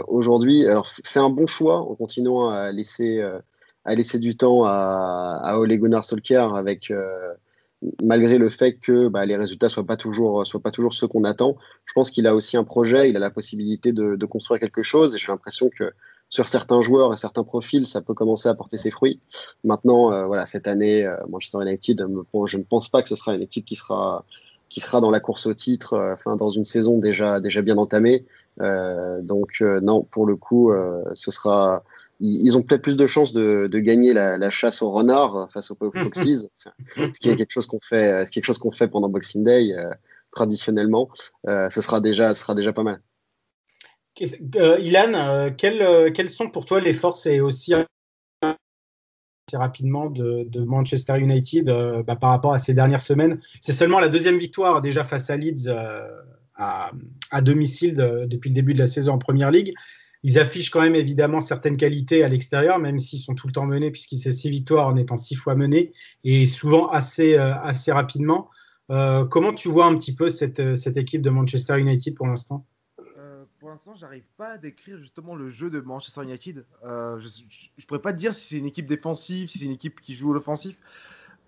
aujourd'hui alors fait un bon choix en continuant à laisser à laisser du temps à, à Ole Gunnar Solskjaer avec euh, malgré le fait que bah, les résultats soient pas toujours soient pas toujours ceux qu'on attend. Je pense qu'il a aussi un projet, il a la possibilité de, construire quelque chose et j'ai l'impression que sur certains joueurs et certains profils, ça peut commencer à porter ses fruits. Maintenant, euh, voilà, cette année, euh, Manchester United, je ne pense pas que ce sera une équipe qui sera qui sera dans la course au titre, euh, dans une saison déjà déjà bien entamée. Euh, donc non, pour le coup, ce sera ils ont peut-être plus de chances de, de gagner la, la, chasse au renard face aux Foxes, ce qui est quelque chose qu'on fait, ce quelque chose qu'on fait pendant Boxing Day euh, traditionnellement. Euh, ce sera déjà, ce sera déjà pas mal. Euh, Ilan, euh, quelles, euh, quelles, sont pour toi les forces et aussi rapidement de, de, Manchester United euh, bah, par rapport à ces dernières semaines? C'est seulement la deuxième victoire déjà face à Leeds à, à, domicile de, depuis le début de la saison en Première Ligue. Ils affichent quand même évidemment certaines qualités à l'extérieur, même s'ils sont tout le temps menés, puisqu'ils c'est six victoires en étant six fois menés, et souvent assez, euh, assez rapidement. Euh, comment tu vois un petit peu cette, cette équipe de Manchester United pour l'instant? Euh, Pour l'instant, j'arrive pas à décrire justement le jeu de Manchester United. Euh, je ne pourrais pas te dire si c'est une équipe défensive, si c'est une équipe qui joue l'offensif.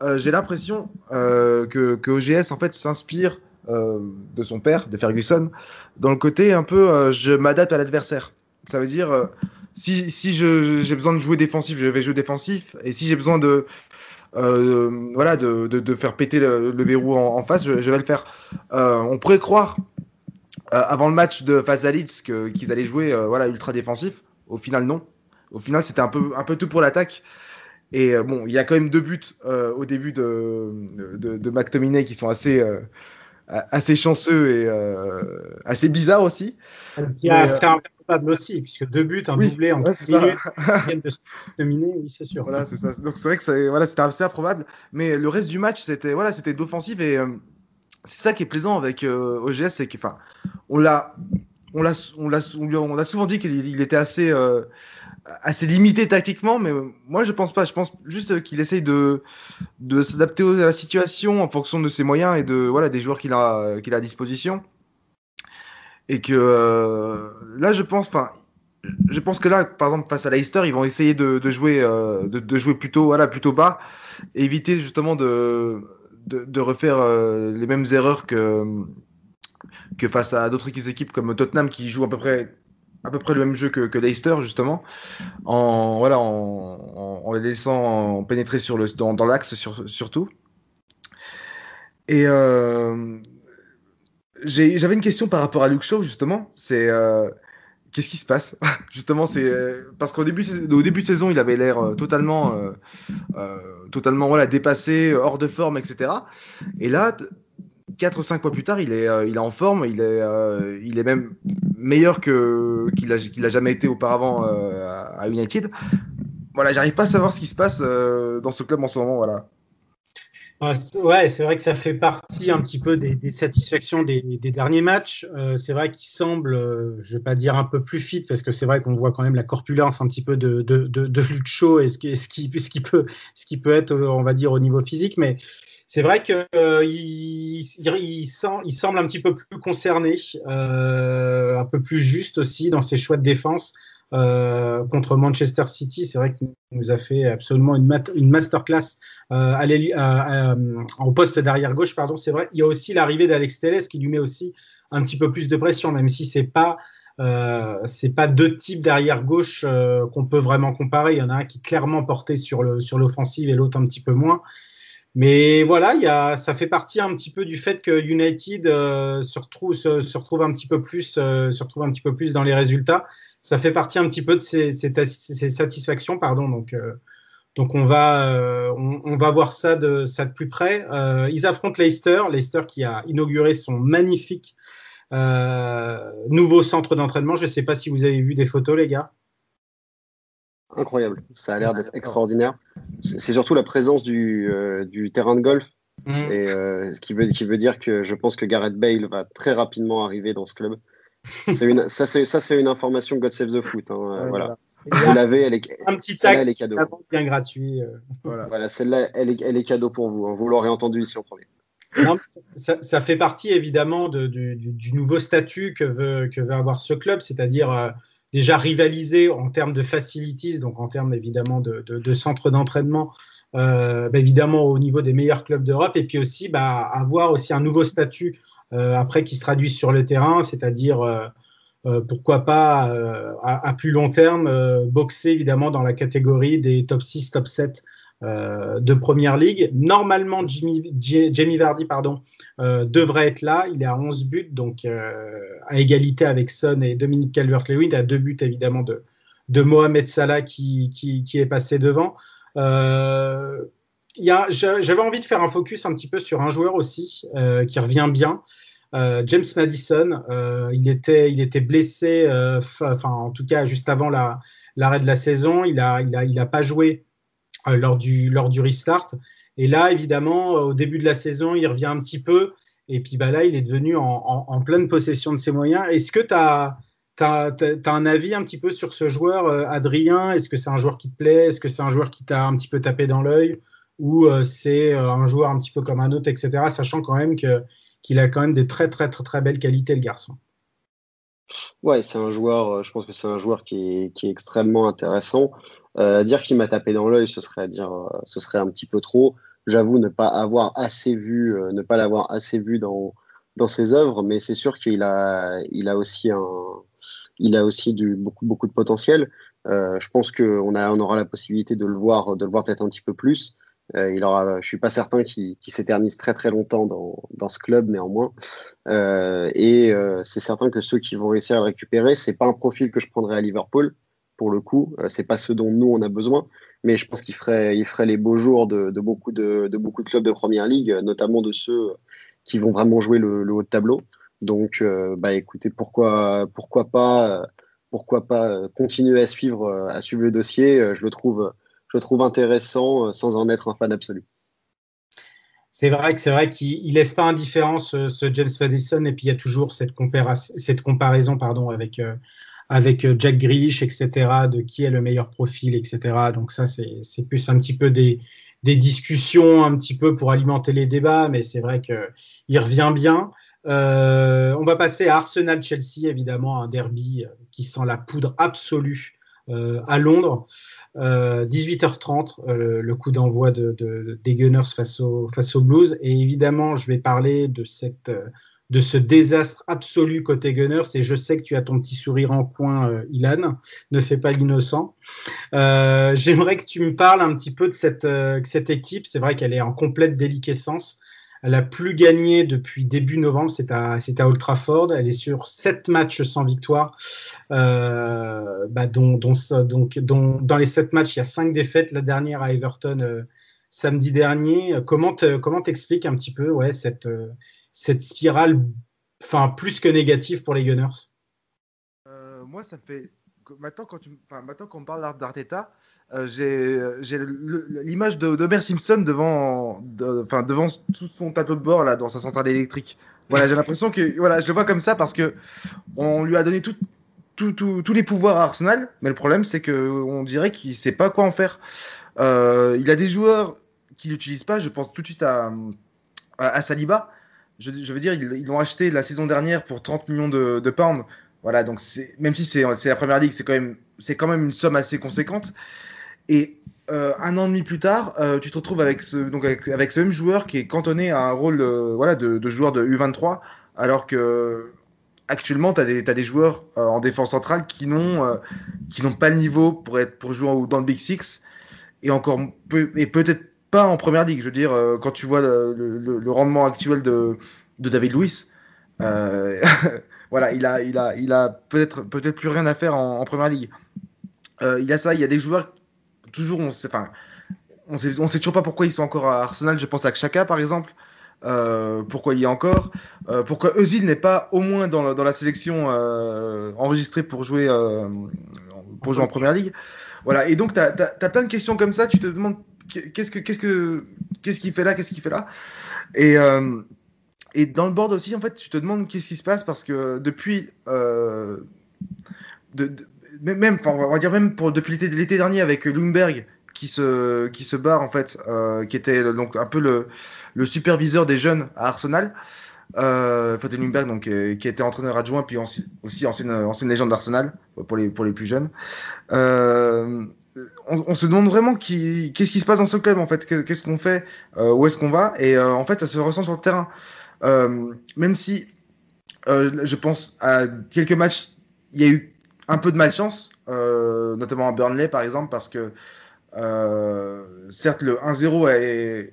Euh, J'ai l'impression que, que OGS en fait s'inspire de son père, de Ferguson, dans le côté un peu je m'adapte à l'adversaire. Ça veut dire, euh, si, si j'ai besoin de jouer défensif, je vais jouer défensif. Et si j'ai besoin de, euh, voilà, de, de, faire péter le, verrou en, face, je, vais le faire. Euh, on pourrait croire, avant le match de face à Leeds, qu'ils qu allaient jouer voilà, ultra défensif. Au final, non. Au final, c'était un peu, un peu tout pour l'attaque. Et bon, il y a quand même deux buts au début de, de, de McTominay qui sont assez assez chanceux et assez bizarres aussi. Il y a, aussi, puisque deux buts, un oui, doublé en ouais, minutes, de se dominer, oui, c'est sûr. Voilà, c'est ça. Donc c'est vrai que c'était voilà, assez improbable, mais le reste du match, c'était voilà, c'était d'offensive et euh, c'est ça qui est plaisant avec euh, OGS, c'est qu'enfin, on l'a, on l'a, on l'a, on l'a souvent dit qu'il était assez, euh, assez limité tactiquement, mais moi je pense pas. Je pense juste qu'il essaye de, de s'adapter à la situation en fonction de ses moyens et de voilà des joueurs qu'il a, qu'il a à disposition et que euh, là je pense enfin je pense que là par exemple face à Leicester ils vont essayer de, de jouer euh, de, jouer plutôt voilà plutôt bas et éviter justement de de, de refaire euh, les mêmes erreurs que que face à d'autres équipes comme Tottenham qui jouent à peu près à peu près le même jeu que, que Leicester, justement, en, voilà, en, en les laissant pénétrer sur le, dans, l'axe sur, surtout. Et euh, j'avais une question par rapport à Luke Shaw, justement. C'est euh, qu'est-ce qui se passe? Justement, c'est euh, parce qu'au début, au début de saison, il avait l'air totalement, totalement voilà, dépassé, hors de forme, etc. Et là, 4-5 mois plus tard, il est, il est en forme, il est, il est même meilleur que qu'il a, qu'il a jamais été auparavant à United. Voilà, j'arrive pas à savoir ce qui se passe dans ce club en ce moment, voilà. Ouais, c'est vrai que ça fait partie un petit peu des, satisfactions des, derniers matchs. Euh, c'est vrai qu'il semble, euh, je vais pas dire un peu plus fit, parce que c'est vrai qu'on voit quand même la corpulence un petit peu de, de, de, Shaw et ce qui, ce, qui, ce, qui peut, ce qui peut être, on va dire, au niveau physique. Mais c'est vrai qu'il euh, semble un petit peu plus concerné, un peu plus juste aussi dans ses choix de défense. Euh, contre Manchester City. C'est vrai qu'il nous a fait absolument une, masterclass euh, au poste d'arrière gauche. Pardon, c'est vrai. Il y a aussi l'arrivée d'Alex Telles qui lui met aussi un petit peu plus de pression, même si c'est pas euh, pas deux types d'arrière gauche euh, qu'on peut vraiment comparer. Il y en a un qui est clairement porté sur l'offensive et l'autre un petit peu moins. Mais voilà, il y a, ça fait partie un petit peu du fait que United euh, se, retrouve, se, se, retrouve un petit peu plus, euh, se retrouve un petit peu plus dans les résultats ça fait partie un petit peu de ces, satisfactions, pardon. Donc, euh, donc on va, euh, on, va voir ça de, ça de plus près. Euh, ils affrontent Leicester, Leicester qui a inauguré son magnifique nouveau centre d'entraînement. Je ne sais pas si vous avez vu des photos, les gars. Incroyable, ça a l'air d'être extraordinaire. C'est surtout la présence du, du terrain de golf. Mmh. Et, ce qui veut, qui veut dire que je pense que Gareth Bale va très rapidement arriver dans ce club. Une, ça, c'est une information God Save the Foot. Hein, ouais, voilà. Vous l'avez, elle est, un petit sac elle est cadeau. bien gratuit. Euh, voilà, voilà celle-là, elle est, elle est cadeau pour vous. Hein. Vous l'aurez entendu ici en premier. Non, ça, ça, fait partie évidemment de, du, du, nouveau statut que veut, que veut avoir ce club, c'est-à-dire euh, déjà rivaliser en termes de facilities, donc en termes évidemment de, de, de centre d'entraînement, euh, bah, évidemment au niveau des meilleurs clubs d'Europe, et puis aussi bah, avoir aussi un nouveau statut euh, après qui se traduisent sur le terrain, c'est-à-dire euh, pourquoi pas à, plus long terme boxer évidemment dans la catégorie des top 6, top 7 de Première Ligue. Normalement, Jamie Vardy pardon, devrait être là. Il est à 11 buts, donc à égalité avec Son et Dominique Calvert-Lewin. A deux buts évidemment de, Mohamed Salah qui, qui, est passé devant. Euh, j'avais envie de faire un focus un petit peu sur un joueur aussi euh, qui revient bien. Euh, James Madison, euh, il, était, il était blessé, enfin en tout cas juste avant l'arrêt de la saison. Il n'a il a, il a pas joué lors, du, lors du restart. Et là, évidemment, au début de la saison, il revient un petit peu. Et puis bah, là, il est devenu en, en, pleine possession de ses moyens. Est-ce que tu as, as, un avis un petit peu sur ce joueur, Adrien? Est-ce que c'est un joueur qui te plaît? Est-ce que c'est un joueur qui t'a un petit peu tapé dans l'œil? Ou euh, c'est euh, un joueur un petit peu comme un autre, etc. Sachant quand même qu'il a quand même des très très très très belles qualités, le garçon. Ouais, c'est un joueur, euh, je pense que c'est un joueur qui est, qui est extrêmement intéressant. Dire qu'il m'a tapé dans l'œil, ce serait dire, ce serait un petit peu trop. J'avoue ne pas avoir assez vu, ne pas l'avoir assez vu dans, dans ses œuvres, mais c'est sûr qu'il a, il a aussi un, il a aussi du, beaucoup, beaucoup de potentiel. je pense qu'on on aura la possibilité de le voir, de le voir peut-être un petit peu plus. Euh, il aura, je suis pas certain qu'il s'éternise très très longtemps dans, dans ce club néanmoins. Euh, et euh, c'est certain que ceux qui vont réussir à le récupérer, c'est pas un profil que je prendrais à Liverpool pour le coup. c'est pas ce dont nous on a besoin, mais je pense qu'il ferait, il ferait les beaux jours de, beaucoup de, beaucoup de clubs de première ligue, notamment de ceux qui vont vraiment jouer le, haut de tableau. Donc, bah écoutez, pourquoi, pourquoi pas, pourquoi pas continuer à suivre, à suivre le dossier. Je le trouve je le trouve intéressant euh, sans en être un fan absolu. C'est vrai que c'est vrai qu'il laisse pas indifférent ce, James Madison et puis il y a toujours cette, comparaison pardon avec euh, avec euh, Jack Grealish etc de qui est le meilleur profil etc donc ça c'est plus un petit peu des, des discussions un petit peu pour alimenter les débats mais c'est vrai que il revient bien. On va passer à Arsenal Chelsea évidemment un derby qui sent la poudre absolue à Londres. 18h30, euh, euh, le coup d'envoi de, des Gunners face, au, face aux Blues. Et évidemment, je vais parler de cette, de ce désastre absolu côté Gunners. Et je sais que tu as ton petit sourire en coin, euh, Ilan. Ne fais pas l'innocent. Euh, J'aimerais que tu me parles un petit peu de cette, euh, cette équipe. C'est vrai qu'elle est en complète déliquescence. Elle a plus gagné depuis début novembre, c'est à, à. Elle est sur sept matchs sans victoire, bah, donc, dans les sept matchs, il y a cinq défaites. La dernière à Everton samedi dernier. Comment t'expliques un petit peu ouais, cette, cette spirale enfin, plus que négative pour les Gunners? Euh, Moi, ça fait. Maintenant, quand, tu... enfin, maintenant qu'on parle d'Arteta, euh, j'ai l'image de d'Homer Simpson devant, de, enfin, devant tout son tableau de bord là, dans sa centrale électrique. Voilà, j'ai l'impression que voilà, je le vois comme ça parce que on lui a donné tout, tout, tous les pouvoirs à Arsenal, mais le problème c'est que on dirait qu'il sait pas quoi en faire. Euh, il a des joueurs qu'il n'utilise pas. Je pense tout de suite à, à Saliba je, veux dire, ils l'ont acheté la saison dernière pour 30 millions de, de pounds. Voilà, donc même si c'est la première ligue, c'est quand, même, quand même une somme assez conséquente. Et euh, un an et demi plus tard, euh, tu te retrouves avec ce, donc avec, même joueur qui est cantonné à un rôle euh, voilà, de, joueur de U23, alors que actuellement, tu as, des joueurs en défense centrale qui n'ont pas le niveau pour, être, pour jouer dans le Big Six et, encore et peut-être pas en première ligue. Je veux dire, euh, quand tu vois le, rendement actuel de, David Luiz, euh, voilà, il a, il a, il a peut-être peut-être plus rien à faire en, première ligue. Euh, il y a ça, il y a des joueurs toujours, on sait, on sait, on sait toujours pas pourquoi ils sont encore à Arsenal. Je pense à Chaka par exemple. Euh, pourquoi il y a encore? Pourquoi Özil n'est pas au moins dans dans la sélection enregistrée pour jouer, pour jouer en première ligue? Voilà, et donc tu as, plein de questions comme ça, tu te demandes qu'est-ce que qu'est-ce que qu'est-ce qu'il fait là, qu'est-ce qu'il fait là Et euh, et dans le board aussi, en fait, tu te demandes qu'est-ce qui se passe parce que depuis euh, de, de, même, enfin, on va dire même pour depuis l'été dernier avec Lundberg qui se qui se barre en fait, euh, qui était donc un peu le, le superviseur des jeunes à Arsenal. Euh, Lundberg, donc, qui, qui était entraîneur adjoint, puis aussi ancienne, ancienne légende d'Arsenal, pour les, pour les plus jeunes. Euh, on, se demande vraiment qu'est-ce qui se passe dans ce club en fait, qu'est-ce qu'on fait, euh, où est-ce qu'on va, et euh, en fait ça se ressent sur le terrain. Euh, même si je pense à quelques matchs, il y a eu un peu de malchance, notamment à Burnley par exemple, parce que certes le 1-0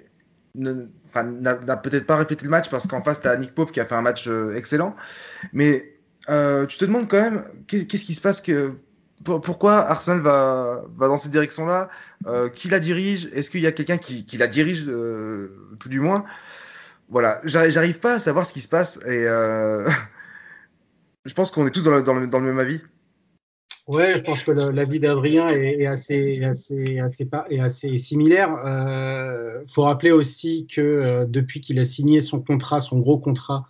n'a peut-être pas reflété le match parce qu'en face tu as Nick Pope qui a fait un match excellent, mais tu te demandes quand même qu'est-ce qui se passe pourquoi Arsenal va, va dans cette direction-là? Euh, Qui la dirige? Est-ce qu'il y a quelqu'un qui, qui, la dirige, euh, tout du moins? Voilà, j'arrive pas à savoir ce qui se passe et euh... je pense qu'on est tous dans le, dans, dans le, même avis. Ouais, je pense que l'avis d'Adrien est, est, assez, assez, assez, est assez similaire. Il faut rappeler aussi que depuis qu'il a signé son contrat, son gros contrat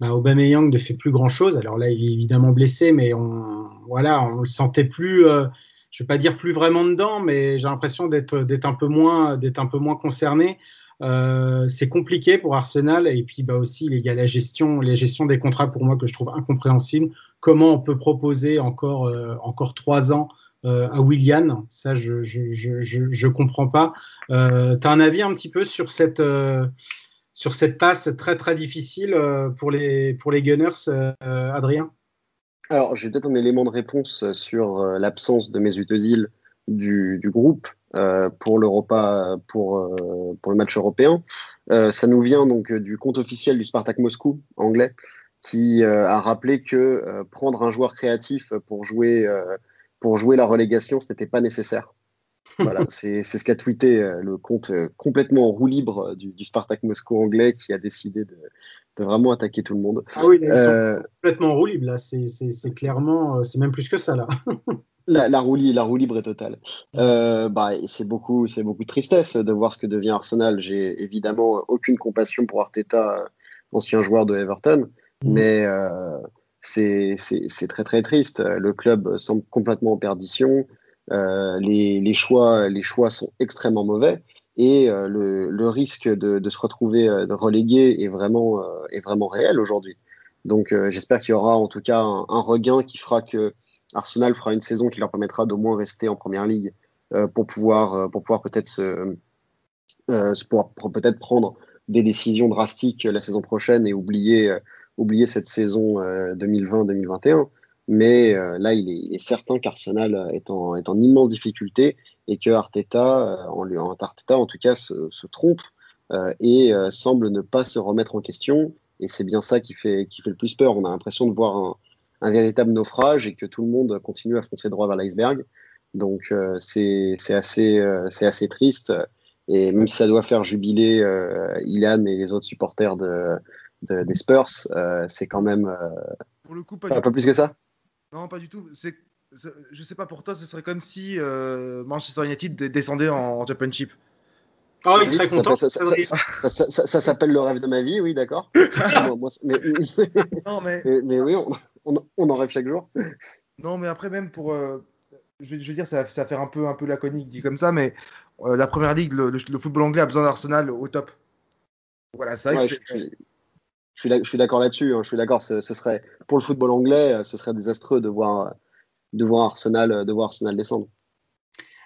bah, Aubameyang ne fait plus grand chose. Alors là, il est évidemment blessé, mais on, voilà, on le sentait plus, euh, je ne vais pas dire plus vraiment dedans, mais j'ai l'impression d'être, un peu moins, concerné. Euh, c'est compliqué pour Arsenal et puis bah aussi il y a la gestion, des contrats pour moi que je trouve incompréhensible. Comment on peut proposer encore euh, trois ans à Willian? Ça, je je, comprends pas. Euh, tu as un avis un petit peu sur cette sur cette passe très très difficile euh, pour les, pour les Gunners, euh, Adrien? Alors, j'ai peut-être un élément de réponse sur euh, l'absence de Mesut Özil du, du groupe pour l'Europa, pour, pour le match européen. Ça nous vient donc du compte officiel du Spartak Moscou, anglais, qui a rappelé que prendre un joueur créatif pour jouer, pour jouer la relégation, ce n'était pas nécessaire voilà, c'est ce qu'a tweeté euh, le compte euh, complètement en roue libre du, du, Spartak Moscou anglais qui a décidé de, de, vraiment attaquer tout le monde. Ah oui, ils euh, sont complètement en roue libre là, c'est clairement, c'est même plus que ça là. la, la, roue, la roue libre est totale. Euh, bah, c'est beaucoup, beaucoup de tristesse de voir ce que devient Arsenal. J'ai évidemment aucune compassion pour Arteta, ancien joueur de Everton, mmh. mais euh, c'est très très triste. Le club semble complètement en perdition. Euh, les, choix, les choix sont extrêmement mauvais et euh, le, risque de, se retrouver euh, relégué est vraiment, est vraiment réel aujourd'hui. Donc j'espère qu'il y aura en tout cas un, regain qui fera que Arsenal fera une saison qui leur permettra d'au moins rester en première ligue pour pouvoir, pour pouvoir peut-être se, peut-être prendre des décisions drastiques la saison prochaine et oublier oublier cette saison 2020-2021. Mais là, il est, certain qu'Arsenal est en, est en immense difficulté et que Arteta, en, lui, en Arteta en tout cas, se, se trompe et semble ne pas se remettre en question. Et c'est bien ça qui fait, qui fait le plus peur. On a l'impression de voir un, un véritable naufrage et que tout le monde continue à foncer droit vers l'iceberg. Donc euh, c'est assez, euh, triste. Et même si ça doit faire jubiler euh, Ilan et les autres supporters de, des Spurs, c'est quand même Pour le coup, pas, pas, plus que ça. Non, pas du tout. C'est je sais pas pour toi, ce serait comme si Manchester United descendait en, Championship. Oh, il serait content. Ça, ça, s'appelle le rêve de ma vie, oui, d'accord. mais, mais, mais, oui, on, on, en rêve chaque jour. Non, mais après, même pour. Euh, je, veux dire, ça, ça fait un peu, un peu laconique dit comme ça, mais euh, la première ligue, le, football anglais a besoin d'Arsenal au top. Voilà, c'est vrai que je, suis d'accord là-dessus. Hein, je suis d'accord. Ce, serait pour le football anglais, euh, ce serait désastreux de voir, de voir Arsenal, de voir Arsenal descendre.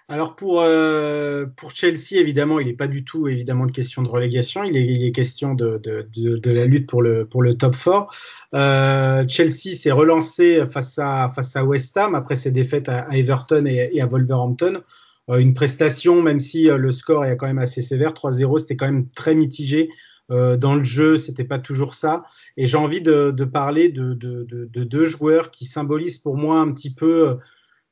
Alors pour, euh, pour Chelsea, évidemment, il n'est pas du tout évidemment de question de relégation, il est, question de, de, la lutte pour le, pour le top 4. Euh, Chelsea s'est relancé face à, face à West Ham après ses défaites à, Everton et, à Wolverhampton. Euh, une prestation, même si le score est quand même assez sévère, 3-0, c'était quand même très mitigé. Dans le jeu, c'était pas toujours ça. Et j'ai envie de, parler de, de, deux joueurs qui symbolisent pour moi un petit peu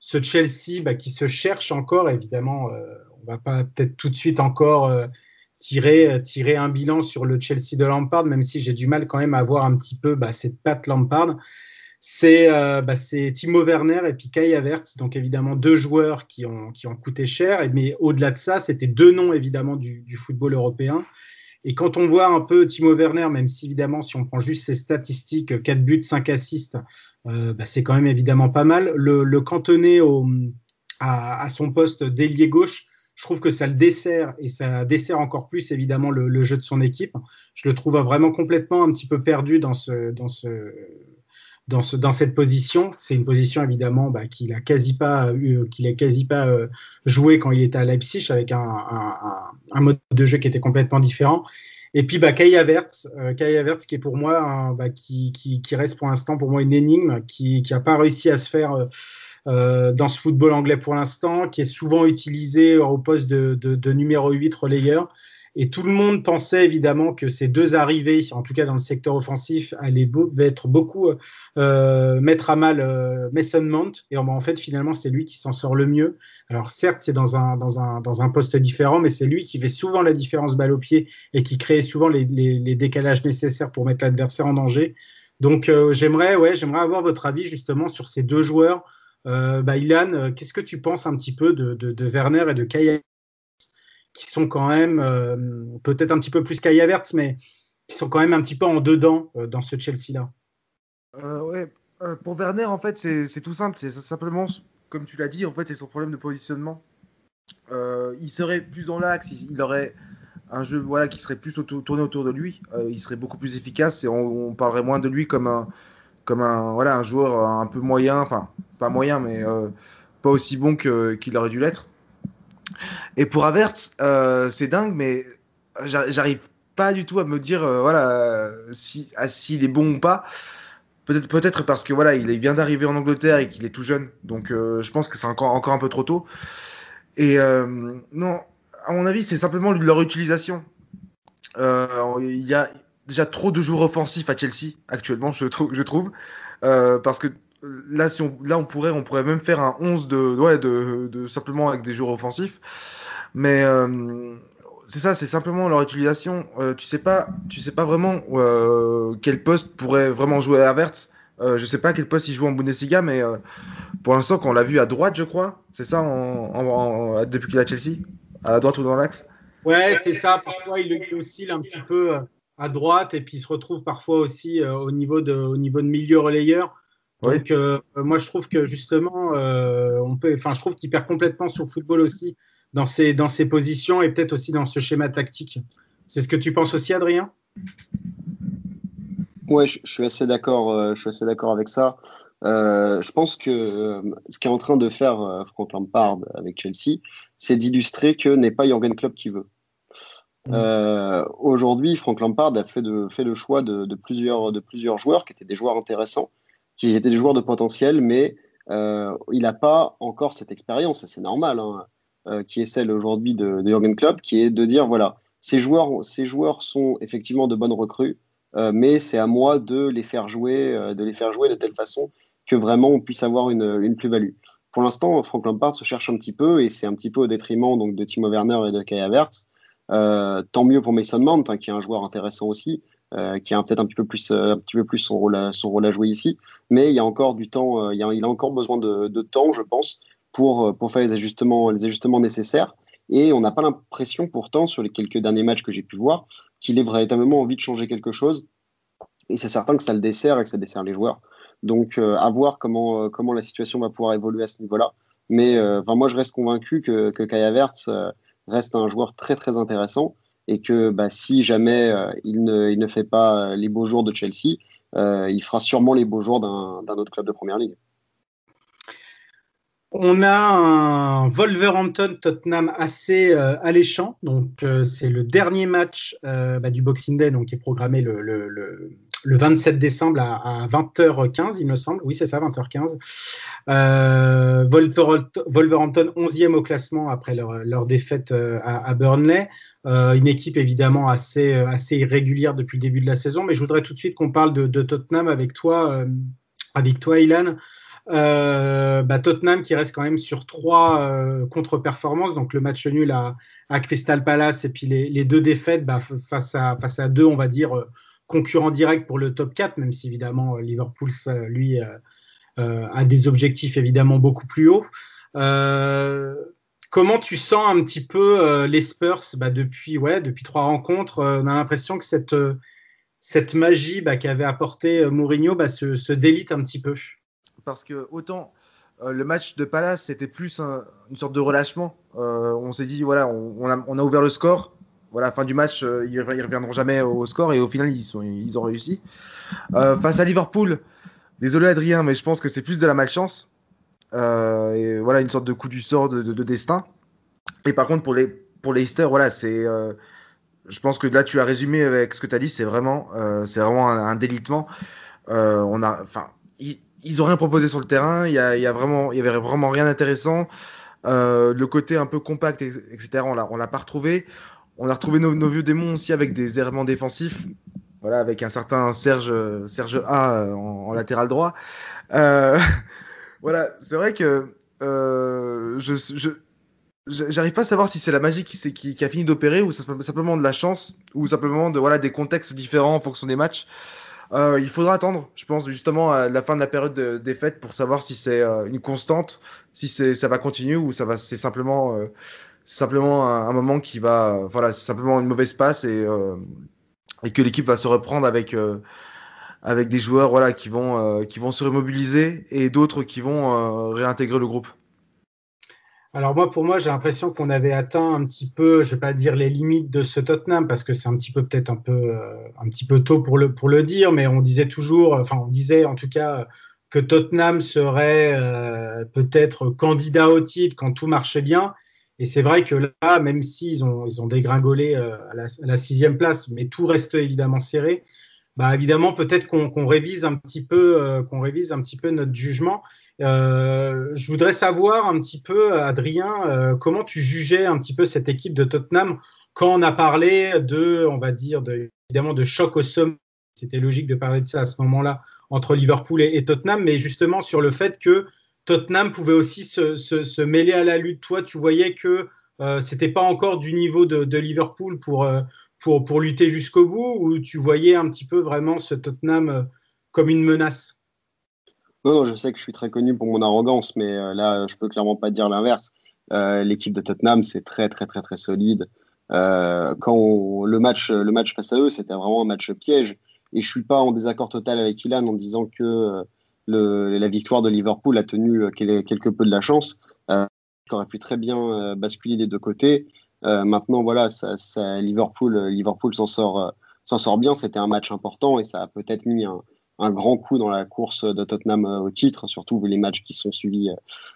ce Chelsea bah, qui se cherche encore, évidemment, euh, on va pas peut-être tout de suite encore euh, tirer, euh, un bilan sur le Chelsea de Lampard, même si j'ai du mal quand même à voir un petit peu bah, cette patte Lampard. C'est bah, Timo Werner et puis Kai Havertz, donc évidemment deux joueurs qui ont, coûté cher, mais au-delà de ça, c'était deux noms évidemment du, football européen. Et quand on voit un peu Timo Werner, même si évidemment, si on prend juste ses statistiques, 4 buts, 5 assists, euh, bah, c'est quand même évidemment pas mal. Le, le cantonner à, son poste d'ailier gauche, je trouve que ça le dessert et ça dessert encore plus évidemment le, le, jeu de son équipe. Je le trouve vraiment complètement un petit peu perdu dans ce, dans ce, dans, ce, dans cette position. C'est une position évidemment bah, qu'il a quasi pas qu'il a quasi pas euh, joué quand il était à Leipzig avec un, un, mode de jeu qui était complètement différent. Et puis, bah, Kai Havertz, euh, qui est pour moi, bah, qui, qui, reste pour l'instant pour moi une énigme, qui n'a pas réussi à se faire euh, dans ce football anglais pour l'instant, qui est souvent utilisé au poste de, de, de numéro 8 relayeur. Et tout le monde pensait évidemment que ces deux arrivées, en tout cas dans le secteur offensif, allaient être beaucoup euh, mettre à mal euh, Mason Mount. Et en fait, finalement, c'est lui qui s'en sort le mieux. Alors certes, c'est dans un, dans, un, dans un poste différent, mais c'est lui qui fait souvent la différence balle au pied et qui crée souvent les, les, décalages nécessaires pour mettre l'adversaire en danger. Donc euh, j'aimerais ouais, avoir votre avis justement sur ces deux joueurs. Euh, bah, Ilan, qu'est-ce que tu penses un petit peu de, de, de Werner et de Kaya qui sont quand même euh, peut-être un petit peu plus qu'Aya mais qui sont quand même un petit peu en dedans euh, dans ce Chelsea-là. Euh, ouais, pour Werner, en fait, c'est tout simple. C'est simplement, comme tu l'as dit, en fait, c'est son problème de positionnement. il serait plus dans l'axe, il, aurait un jeu voilà, qui serait plus tourné autour de lui. il serait beaucoup plus efficace et on, parlerait moins de lui comme un, comme un, voilà, un joueur un peu moyen, enfin, pas moyen, mais pas aussi bon qu'il aurait dû l'être. Et pour Avertz, euh, c'est dingue, mais j'arrive pas du tout à me dire euh, voilà si ah, s'il est bon ou pas. Peut-être peut-être parce que voilà, il vient d'arriver en Angleterre et qu'il est tout jeune, donc euh, je pense que c'est encore encore un peu trop tôt. Et non, à mon avis, c'est simplement leur utilisation. Il y a déjà trop de joueurs offensifs à Chelsea actuellement, je je trouve parce que là, si on, là, on pourrait, on pourrait même faire un 11 de, ouais, de, de simplement avec des joueurs offensifs. Mais euh, c'est ça, c'est simplement leur utilisation. Euh, tu sais pas, tu sais pas vraiment euh, quel poste pourrait vraiment jouer à. Euh, je sais pas quel poste il joue en Bundesliga, mais pour l'instant, quand on l'a vu à droite, je crois, c'est ça, depuis qu'il à Chelsea, à droite ou dans l'axe. Ouais, c'est ça. Parfois, il oscille un petit peu à droite et puis il se retrouve parfois aussi au niveau de, au niveau de milieu relayeur. Donc, euh, moi, je trouve que justement, euh, on peut, enfin, je trouve qu'il perd complètement son football aussi dans ses, dans ses positions et peut-être aussi dans ce schéma tactique. C'est ce que tu penses aussi, Adrien? Ouais, je, suis assez d'accord. Euh, je suis assez d'accord avec ça. je pense que ce qu'est en train de faire Frank Lampard avec Chelsea, c'est d'illustrer que n'est pas Jürgen Klopp qui veut. Euh, aujourd'hui, Frank Lampard a fait, de, fait le choix de, de, plusieurs, de plusieurs joueurs qui étaient des joueurs intéressants, qui étaient des joueurs de potentiel, mais euh, il n'a pas encore cette expérience, c'est normal, hein, euh, qui est celle aujourd'hui de, de Jürgen Klopp, qui est de dire voilà, ces joueurs, ces joueurs sont effectivement de bonnes recrues, euh, mais c'est à moi de les faire jouer, de les faire jouer de telle façon que vraiment on puisse avoir une, plus-value. Pour l'instant, Frank Lampard se cherche un petit peu, et c'est un petit peu au détriment donc, de Timo Werner et de Kai Havertz. Tant mieux pour Mason Mount, hein, qui est un joueur intéressant aussi, euh, qui a peut-être un petit peu plus, euh, un petit peu plus son rôle, à, jouer ici. Mais euh, il, a, encore besoin de, temps, je pense, pour, faire les ajustements, nécessaires. Et on n'a pas l'impression, pourtant, sur les quelques derniers matchs que j'ai pu voir, qu'il ait véritablement envie de changer quelque chose. Et c'est certain que ça le dessert et que ça dessert les joueurs. Donc, à voir comment, la situation va pouvoir évoluer à ce niveau-là. Mais moi, je reste convaincu que, que Kai Havertz reste un joueur très très intéressant et que bah, si jamais euh, il, ne, fait pas les beaux jours de Chelsea, euh, il fera sûrement les beaux jours d'un autre club de Première Ligue. On a un Wolverhampton-Tottenham assez euh, alléchant. Donc, euh, c'est le dernier match euh, bah, du Boxing Day, donc, qui est programmé le, le, le, le 27 décembre à, à, 20h15, il me semble. Oui, c'est ça, 20h15. Wolverhampton, 11e au classement après leur, défaite à, Burnley. Une équipe évidemment assez, assez irrégulière depuis le début de la saison. Mais je voudrais tout de suite qu'on parle de, Tottenham avec toi, avec toi, Ilan. Euh, bah, Tottenham qui reste quand même sur trois euh, contre-performances, donc le match nul à, Crystal Palace et puis les, deux défaites bah, face, à, face à deux, on va dire, euh, concurrents directs pour le top 4, même si évidemment Liverpool, lui, a des objectifs évidemment beaucoup plus hauts. Comment tu sens un petit peu les Spurs bah, depuis, ouais, depuis trois rencontres On a l'impression que cette, cette magie bah, qu'avait apporté Mourinho bah, se, délite un petit peu? Parce que autant euh, le match de Palace c'était plus un, une sorte de relâchement. Euh, on s'est dit voilà, on, a, ouvert le score. Voilà, fin du match, euh, ils, ils reviendront jamais au score et au final ils, ont réussi. Euh, face à Liverpool, désolé Adrien, mais je pense que c'est plus de la malchance. Euh, voilà, une sorte de coup du sort de, de, de destin. Et par contre pour les pour Leicester, voilà, c'est je pense que là tu as résumé avec ce que tu as dit, c'est vraiment c'est vraiment un, délitement. on a enfin ils ont rien proposé sur le terrain. Il y, a, y a vraiment, il y avait vraiment rien d'intéressant. Euh, le côté un peu compact, etc. On l'a, on l'a pas retrouvé. On a retrouvé nos, vieux démons aussi avec des errements défensifs. Voilà, avec un certain Serge, Serge A en latéral droit. Voilà, c'est vrai que euh, je, je j'arrive pas à savoir si c'est la magie qui, qui, qui a fini d'opérer ou simplement de la chance ou simplement de voilà des contextes différents en fonction des matchs. Euh, il faudra attendre, je pense, justement à la fin de la période de, des fêtes pour savoir si c'est euh, une constante, si ça va continuer ou ça va, c'est simplement, euh, simplement un, un, moment qui va, voilà, c'est simplement une mauvaise passe et, euh, et que l'équipe va se reprendre avec, euh, avec des joueurs, voilà, qui vont, qui vont se remobiliser et d'autres qui vont réintégrer le groupe. Alors moi, pour moi, j'ai l'impression qu'on avait atteint un petit peu, je vais pas dire les limites de ce Tottenham parce que c'est un petit peu peut-être un peu euh, un petit peu tôt pour le pour le dire, mais on disait toujours, enfin on disait en tout cas que Tottenham serait euh, peut-être candidat au titre quand tout marchait bien. Et c'est vrai que là, même s'ils ont ils ont dégringolé euh, à, la, sixième place, mais tout reste évidemment serré. Bah évidemment, peut-être qu'on qu révise un petit peu euh, qu'on révise un petit peu notre jugement. Euh, je voudrais savoir un petit peu, Adrien, euh, comment tu jugeais un petit peu cette équipe de Tottenham quand on a parlé de, on va dire, de, évidemment de choc au sommet. C'était logique de parler de ça à ce moment-là entre Liverpool et, Tottenham, mais justement sur le fait que Tottenham pouvait aussi se, se, mêler à la lutte. Toi, tu voyais que euh, c'était pas encore du niveau de, Liverpool pour, pour, pour lutter jusqu'au bout, ou tu voyais un petit peu vraiment ce Tottenham euh, comme une menace? Non, je sais que je suis très connu pour mon arrogance, mais euh, là, je peux clairement pas dire l'inverse. Euh, L'équipe de Tottenham, c'est très, très, très, très solide. Quand le match, le match face à eux, c'était vraiment un match piège. Et je suis pas en désaccord total avec Ilan en disant que le, la victoire de Liverpool a tenu quelque peu de la chance. Euh, aurait pu très bien basculer des deux côtés. Maintenant, voilà, ça, ça, Liverpool, Liverpool s'en sort, s'en sort bien. C'était un match important et ça a peut-être mis un, grand coup dans la course de Tottenham au titre, surtout les matchs qui sont suivis,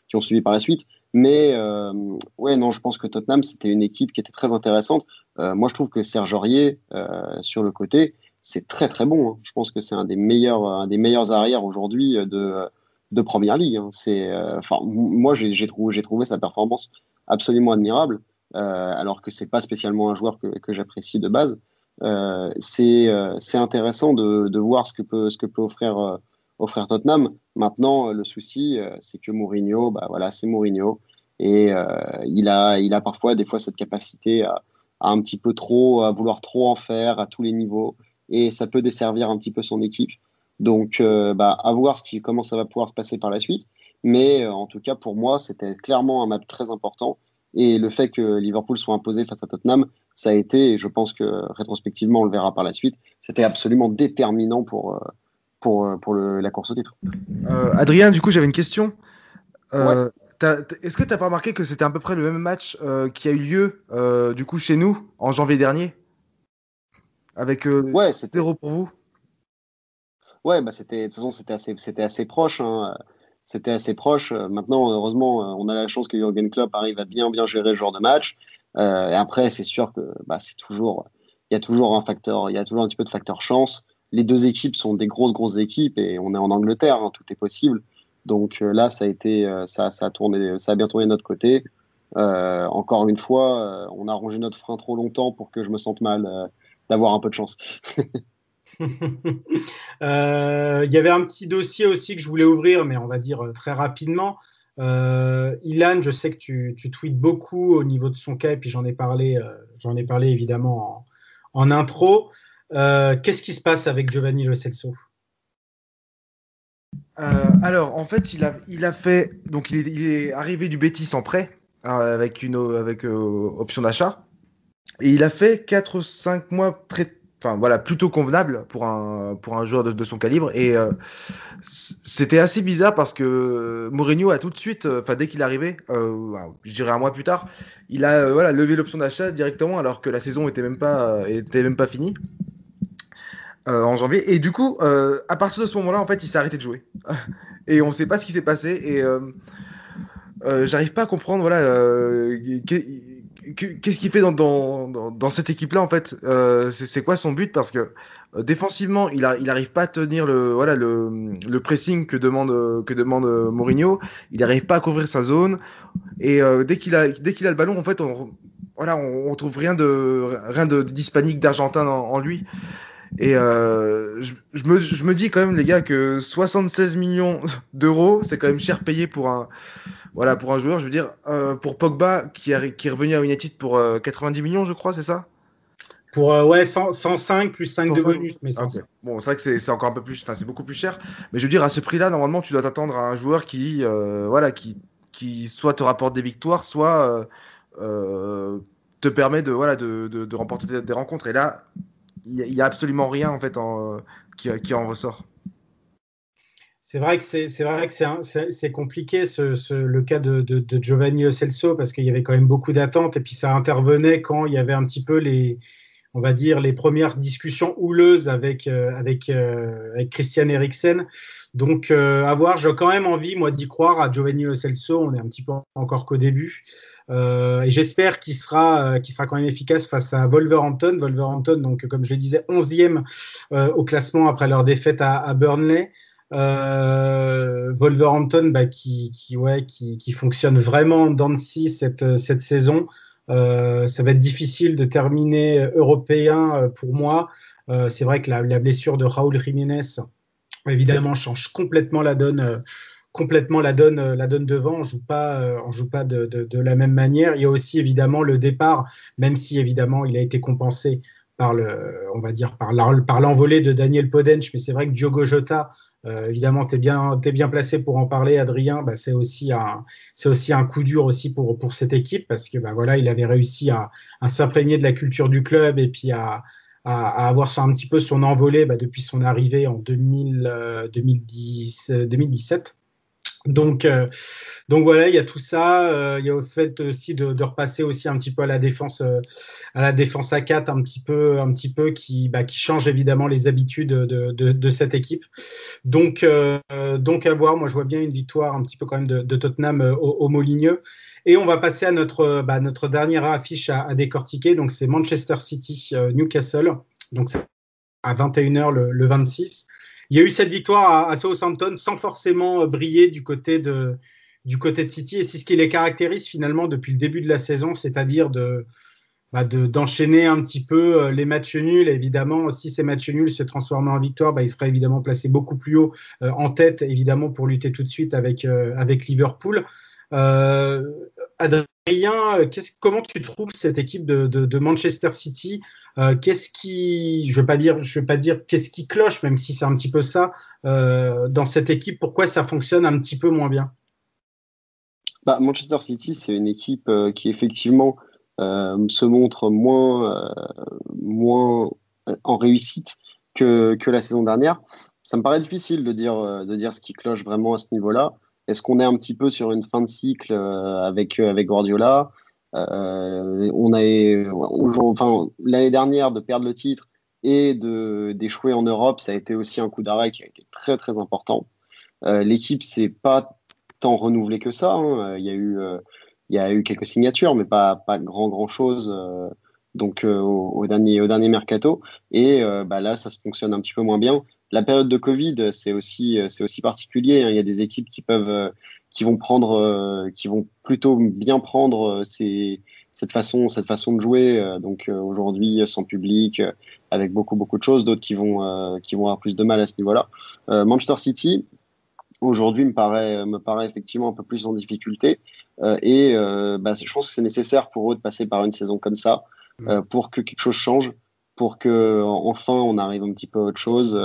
qui ont suivi par la suite. Mais euh, ouais, non, je pense que Tottenham, c'était une équipe qui était très intéressante. Euh, moi, je trouve que Serge Aurier, euh, sur le côté, c'est très très bon. hein. Je pense que c'est un des meilleurs, un des meilleurs arrières aujourd'hui de, de Première Ligue. hein. C'est, euh, enfin, moi, j'ai trouvé, sa performance absolument admirable, euh, alors que c'est pas spécialement un joueur que, j'apprécie de base. Euh, c'est euh, c'est intéressant de, de voir ce que peut, ce que peut offrir, euh, offrir Tottenham. Maintenant, euh, le souci, euh, c'est que Mourinho, bah, voilà, c'est Mourinho. Et euh, il, a, il a parfois, des fois, cette capacité à, un petit peu trop, à vouloir trop en faire à tous les niveaux. Et ça peut desservir un petit peu son équipe. Donc, euh, bah, à voir ce qui, comment ça va pouvoir se passer par la suite. Mais euh, en tout cas, pour moi, c'était clairement un match très important. Et le fait que Liverpool soit imposé face à Tottenham, ça a été, et je pense que rétrospectivement, on le verra par la suite, c'était absolument déterminant pour, euh, pour, euh, pour le- la course au titre. Euh, Adrien, du coup, j'avais une question. Euh, Est-ce que tu n'as pas remarqué que c'était à peu près le même match euh, qui a eu lieu euh, du coup chez nous en janvier dernier? Avec euh, Ouais, c'était 0 pour vous? Ouais, bah c'était, de toute façon, c'était assez, c'était assez proche. hein. C'était assez proche. Euh, Maintenant, heureusement, euh, on a la chance que Jürgen Klopp arrive à bien, bien gérer le genre de match. Euh, et après, c'est sûr que bah, c'est toujours, il y a toujours un facteur, il y a toujours un petit peu de facteur chance. Les deux équipes sont des grosses, grosses équipes et on est en Angleterre, hein, tout est possible. Donc là, ça a été, ça, a tourné, ça a bien tourné de notre côté. Encore une fois, on a rongé notre frein trop longtemps pour que je me sente mal d'avoir un peu de chance. Euh, Il y avait un petit dossier aussi que je voulais ouvrir, mais on va dire euh, très rapidement. Euh, Ilan, je sais que tu, tweets beaucoup au niveau de son cas, et puis j'en ai parlé, j'en ai parlé évidemment en, intro. Qu'est-ce qui se passe avec Giovanni Lo Celso? Alors, en fait, il a, fait. Donc, il est, arrivé du Betis en prêt avec une option d'achat. Et il a fait 4-5 mois très. Enfin, voilà, plutôt convenable pour un, pour un joueur de, de son calibre. Et euh, c'était assez bizarre parce que Mourinho a tout de suite, euh, enfin, dès qu'il est arrivé, euh, je dirais un mois plus tard, il a voilà, levé l'option d'achat directement alors que la saison était même pas, était même pas finie. en janvier. Et du coup, à partir de ce moment-là, en fait, il s'est arrêté de jouer. et on ne sait pas ce qui s'est passé. Et j'arrive pas à comprendre, voilà, qu'est-ce qu'il fait dans, dans, dans, cette équipe-là, en fait? Euh, c'est quoi son but? Parce que euh, défensivement, il n'arrive il pas à tenir le, voilà, le, le pressing que demande, que demande euh, Mourinho. Il n'arrive pas à couvrir sa zone. Et euh, dès qu'il a, dès a le ballon, en fait, on, voilà, on, trouve rien de rien de d'hispanique, d'argentin en, en lui. Et euh, je, je me, je me dis quand même, les gars, que 76 millions d'euros, c'est quand même cher payé pour un, voilà, pour un joueur. Je veux dire, euh, pour Pogba, qui, est- qui est revenu à United pour euh, 90 millions, je crois, c'est ça? Pour euh, ouais, 100 105 plus 5 de 105. bonus, mais Ah, 105. ok. Bon, c'est vrai que c'est encore un peu plus, enfin, c'est beaucoup plus cher. Mais je veux dire, à ce prix-là, normalement, tu dois t'attendre à un joueur qui, euh, voilà, qui, qui soit te rapporte des victoires, soit euh, euh, te permet de, voilà, de, de, de remporter des, des rencontres. Et là, n'y a, absolument rien en fait en, qui, en ressort. C'est vrai que c'est vrai que c'est compliqué le cas de, Giovanni Celso parce qu'il y avait quand même beaucoup d'attentes et puis ça intervenait quand il y avait un petit peu les on va dire les premières discussions houleuses avec euh, avec euh, Christian Eriksen. Donc euh, à voir, j'ai quand même envie moi d'y croire à Giovanni Celso. On est un petit peu encore qu'au début. Euh, et j'espère qu'il sera, euh, qu'il sera quand même efficace face à Wolverhampton. Wolverhampton, donc comme je le disais, 11e euh, au classement après leur défaite à, Burnley. Wolverhampton bah, qui, ouais, qui, fonctionne vraiment dans le cette, cette saison. Ça va être difficile de terminer européen pour moi. C'est vrai que la, la, blessure de Raúl Jiménez, évidemment, change complètement la donne. Complètement la donne, euh, la donne devant. On joue pas, euh, on joue pas de, de, la même manière. Il y a aussi évidemment le départ, même si évidemment il a été compensé par le, on va dire par l'envolée de Daniel Podench. Mais c'est vrai que Diogo Jota, euh, évidemment, tu es bien, bien placé pour en parler, Adrien. Bah, c'est aussi un, c'est aussi un coup dur aussi pour pour cette équipe parce que bah, voilà, il avait réussi à, s'imprégner de la culture du club et puis à à, avoir un petit peu son envolée bah, depuis son arrivée en 2000, euh, 2010, 2017. Donc, euh, donc voilà, il y a tout ça. Euh, il y a au fait aussi de, repasser aussi un petit peu à la défense, euh, à la défense à 4, un petit peu, un petit peu qui, bah, qui change évidemment les habitudes de, cette équipe. Donc, donc à voir. Moi, je vois bien une victoire un petit peu quand même de, Tottenham au, au. Et on va passer à notre, bah, notre dernière affiche à, décortiquer. Donc, c'est Manchester City Newcastle. Donc, à 21h le, le 26 il y a eu cette victoire à, Southampton sans forcément euh, briller du côté de, du côté de City. Et c'est ce qui les caractérise finalement depuis le début de la saison, c'est-à-dire de, bah, d'enchaîner un petit peu euh, les matchs nuls. Évidemment, si ces matchs nuls se transformaient en victoire, bah, il serait évidemment placé beaucoup plus haut euh, en tête, évidemment, pour lutter tout de suite avec, avec Liverpool. Comment tu trouves cette équipe de, Manchester City? Euh, qu'est-ce qui, je ne pas dire, je vais pas dire qu'est-ce qui cloche, même si c'est un petit peu ça euh, dans cette équipe. Pourquoi ça fonctionne un petit peu moins bien? Bah, Manchester City, c'est une équipe euh, qui effectivement se montre moins, moins en réussite que, que, la saison dernière. Ça me paraît difficile de dire, de dire ce qui cloche vraiment à ce niveau-là. Est-ce qu'on est un petit peu sur une fin de cycle avec, avec Guardiola? Euh, on a, enfin, l'année dernière, de perdre le titre et d'échouer en Europe, ça a été aussi un coup d'arrêt qui a été très très important. Euh, l'équipe s'est pas tant renouvelée que ça. Hein. Il y a eu il y a eu quelques signatures, mais pas, pas grand grand chose. donc au, dernier au dernier mercato et bah là ça se fonctionne un petit peu moins bien. La période de Covid c'est aussi c'est aussi particulier. Hein. Il y a des équipes qui peuvent qui vont prendre, euh, qui vont plutôt bien prendre euh, ces, cette façon, cette façon de jouer. Euh, donc aujourd'hui sans public, avec beaucoup beaucoup de choses, d'autres qui vont qui vont avoir plus de mal à ce niveau-là. Manchester City aujourd'hui me paraît me paraît effectivement un peu plus en difficulté et bah, je pense que c'est nécessaire pour eux de passer par une saison comme ça pour que quelque chose change, pour que enfin on arrive un petit peu à autre chose,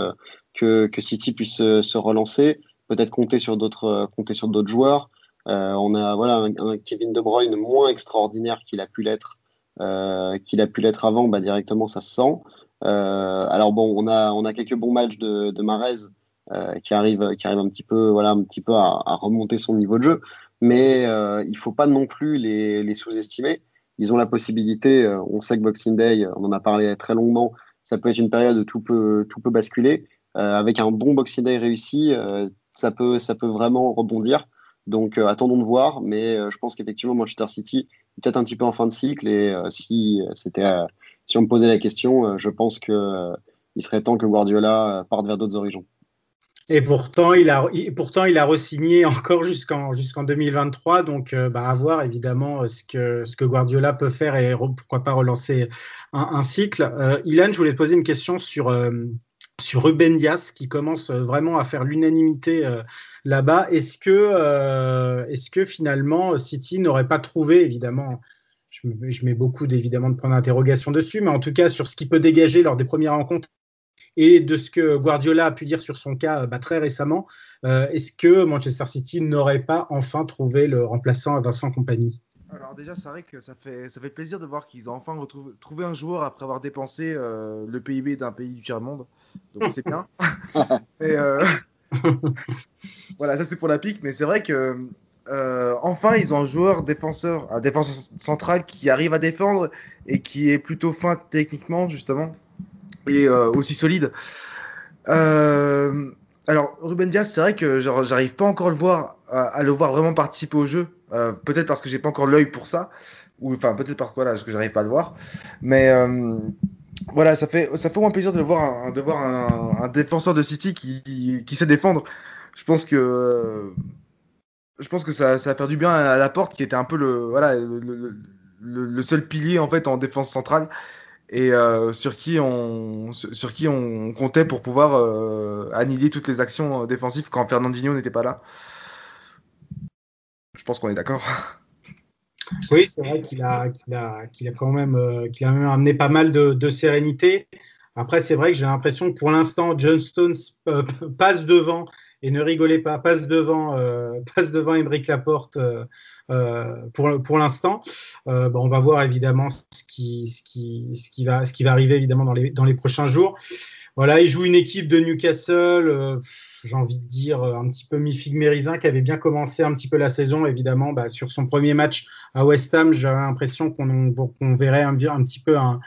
que, City puisse se relancer peut-être compter sur d'autres euh, compter sur d'autres joueurs. Euh, on a voilà un, Kevin De Bruyne moins extraordinaire qu'il a pu l'être euh, qu'il a pu l'être avant. Bah, directement ça se sent. alors bon, on a on a quelques bons matchs de, de Marez qui arrive qui arrive un petit peu voilà un petit peu à, remonter son niveau de jeu, mais il faut pas non plus les, les sous-estimer. Ils ont la possibilité. on sait que Boxing Day, on en a parlé très longuement. Ça peut être une période où tout peut tout peut basculer. Avec un bon Boxing Day réussi, ça peut, ça peut vraiment rebondir. Donc euh, attendons de voir, mais euh, je pense qu'effectivement Manchester City est peut-être un petit peu en fin de cycle et euh, si c'était si on me posait la question, je pense que il serait temps que Guardiola parte vers d'autres horizons. Et pourtant, il a, pourtant, il a re-signé encore jusqu'en jusqu'en 2023. Donc, bah, à voir évidemment ce que, ce que Guardiola peut faire et pourquoi pas relancer un, cycle. Ilan, je voulais te poser une question sur, sur Ruben Dias qui commence euh, vraiment à faire l'unanimité euh, là-bas. Est-ce que, euh, finalement City n'aurait pas trouvé, évidemment, je, mets beaucoup de points d'interrogation dessus, mais en tout cas sur ce qu'il peut dégager lors des premières rencontres et de ce que Guardiola a pu dire sur son cas bah, très récemment, est-ce que Manchester City n'aurait pas enfin trouvé le remplaçant à Vincent Compagnie alors déjà, c'est vrai que ça fait, ça fait plaisir de voir qu'ils ont enfin trouvé un joueur après avoir dépensé le PIB d'un pays du tiers-monde donc c'est bien. Euh, voilà, ça c'est pour la pique, mais c'est vrai que euh, enfin ils ont un joueur défenseur, un défenseur central qui arrive à défendre et qui est plutôt fin techniquement justement et euh, aussi solide. alors Ruben Diaz, c'est vrai que j'arrive pas encore à le voir, à, le voir vraiment participer au jeu. peut-être parce que j'ai pas encore l'œil pour ça, ou enfin peut-être parce que voilà, que j'arrive pas à le voir. Mais voilà, ça fait, ça fait moins plaisir de voir un, de voir un, défenseur de City qui, qui, sait défendre. Je pense que, je pense que ça, ça va faire du bien à la porte qui était un peu le, voilà, le, le, seul pilier en fait en défense centrale et euh, sur qui on sur qui on comptait pour pouvoir euh, annihiler toutes les actions défensives quand Fernandinho n'était pas là. Je pense qu'on est d'accord. Oui, c'est vrai qu'il a, quand même, euh, a même amené pas mal de, sérénité. Après, c'est vrai que j'ai l'impression que pour l'instant, John Stones euh, passe devant et ne rigolez pas, passe devant, euh, passe devant Emeric Laporte pour, pour l'instant. on va voir évidemment ce qui, ce, qui, ce, qui va, ce qui va arriver évidemment dans les, dans les prochains jours. Voilà, il joue une équipe de Newcastle j'ai envie de dire, un petit peu mi-figue qui avait bien commencé un petit peu la saison. Évidemment, bah, sur son premier match à West Ham, j'avais l'impression qu'on verrait un, petit peu un,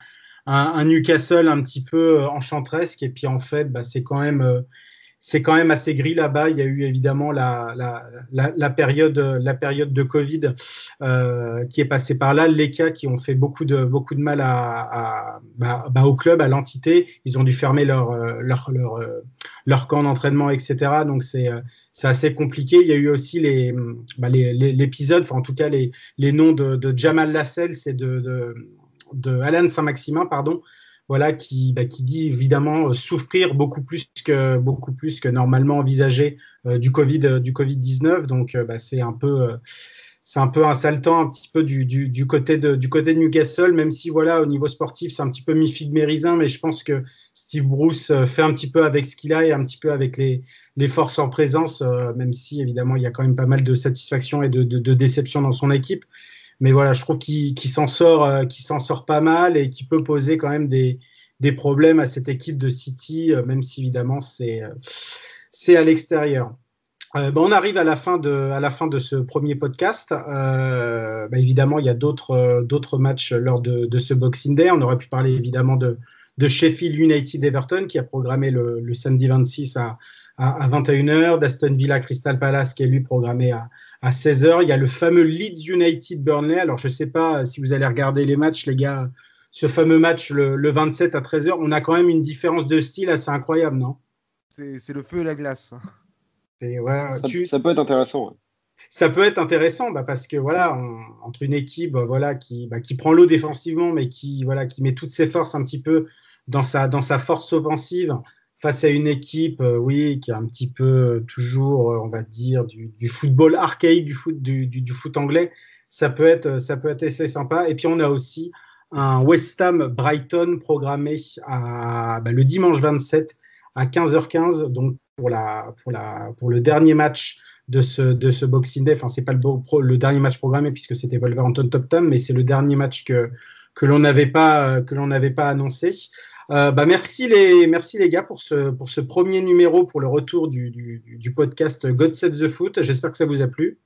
un, Newcastle un petit peu enchantresque. Et puis en fait, bah, c'est quand même c'est quand même assez gris là-bas. Il y a eu évidemment la, période, de Covid euh, qui est passée par là, les cas qui ont fait beaucoup de, mal à, bah, bah, au club, à l'entité. Ils ont dû fermer leur, euh, euh, camp d'entraînement, etc. Donc c'est assez compliqué. Il y a eu aussi bah, l'épisode, en tout cas les, noms de, Jamal Lascelles et de, de, de Alan Saint-Maximin, pardon, voilà, qui, bah, qui dit évidemment euh, souffrir beaucoup plus que, beaucoup plus que normalement envisagé euh, du Covid, euh, du Covid-19. Donc, bah, c'est un peu, c'est un peu insaltant un petit peu du, du, du, côté de, du côté de Newcastle, même si voilà, au niveau sportif, c'est un petit peu mi-figue mérisin, mais je pense que Steve Bruce fait un petit peu avec ce qu'il a et un petit peu avec les, les forces en présence, même si évidemment il y a quand même pas mal de satisfaction et de, de déception dans son équipe mais voilà, je trouve qu'il s'en sort, euh, sort pas mal et qui peut poser quand même des, des problèmes à cette équipe de City, euh, même si évidemment c'est euh, à l'extérieur. Euh, on arrive à la fin de, à la fin de ce premier podcast. Bah, évidemment, il y a d'autres, d'autres matchs lors de, de, ce Boxing Day. On aurait pu parler évidemment de, de Sheffield United Everton qui a programmé le, le samedi 26 à, à, 21h, d'Aston Villa Crystal Palace qui est lui programmé à, à 16h. Il y a le fameux Leeds United Burnley. Alors je ne sais pas si vous allez regarder les matchs, les gars. Ce fameux match le, 27 à 13h, on a quand même une différence de style assez incroyable, non? C'est le feu et la glace. Ouais, ça, ça, peut être intéressant. ça peut être intéressant bah, parce que voilà entre une équipe voilà qui, bah, qui prend l'eau défensivement mais qui voilà qui met toutes ses forces un petit peu dans sa dans sa force offensive face à une équipe, euh, oui, qui est un petit peu euh, toujours, euh, on va dire, du, football archaïque, du foot, anglais, ça peut, être, ça peut être assez sympa. Et puis on a aussi un West Ham Brighton programmé bah, le dimanche 27 à 15h15, donc pour, la, pour le dernier match de ce, de ce Boxing Day. Enfin, c'est pas le, le, dernier match programmé puisque c'était Wolverhampton Tottenham, mais c'est le dernier match que, que l'on n'avait pas, que l'on n'avait pas annoncé. Euh, bah merci, les, merci les gars pour ce, pour ce premier numéro, pour le retour du, du, du podcast God Save the Foot. J'espère que ça vous a plu.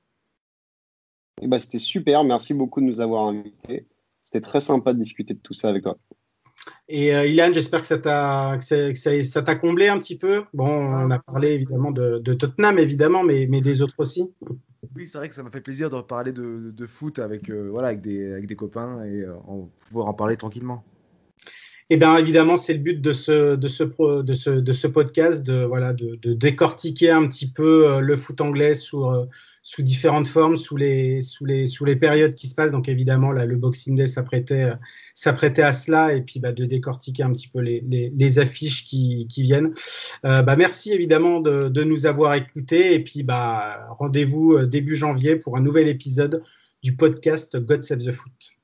Eh bah, C'était super, merci beaucoup de nous avoir invités. C'était très sympa de discuter de tout ça avec toi. Et euh, Ilan, j'espère que ça t'a ça, t'a comblé un petit peu. Bon, on a parlé évidemment de, de Tottenham, évidemment, mais, mais des autres aussi. Oui, c'est vrai que ça m'a fait plaisir de reparler de, de foot avec, euh, voilà, avec, des, avec des copains et euh, pouvoir en parler tranquillement. Eh bien, évidemment, c'est le but de ce, de ce, de ce, de ce podcast, de, voilà, de, décortiquer un petit peu euh, le foot anglais sous, euh, sous différentes formes, sous les, sous, les, sous les périodes qui se passent. Donc, évidemment, là, le Boxing Day s'apprêtait, euh, s'apprêtait à cela et puis bah, de décortiquer un petit peu les, les, les affiches qui, qui viennent. Euh, bah, merci évidemment de, de, nous avoir écoutés et puis bah, rendez-vous début janvier pour un nouvel épisode du podcast God Save the Foot.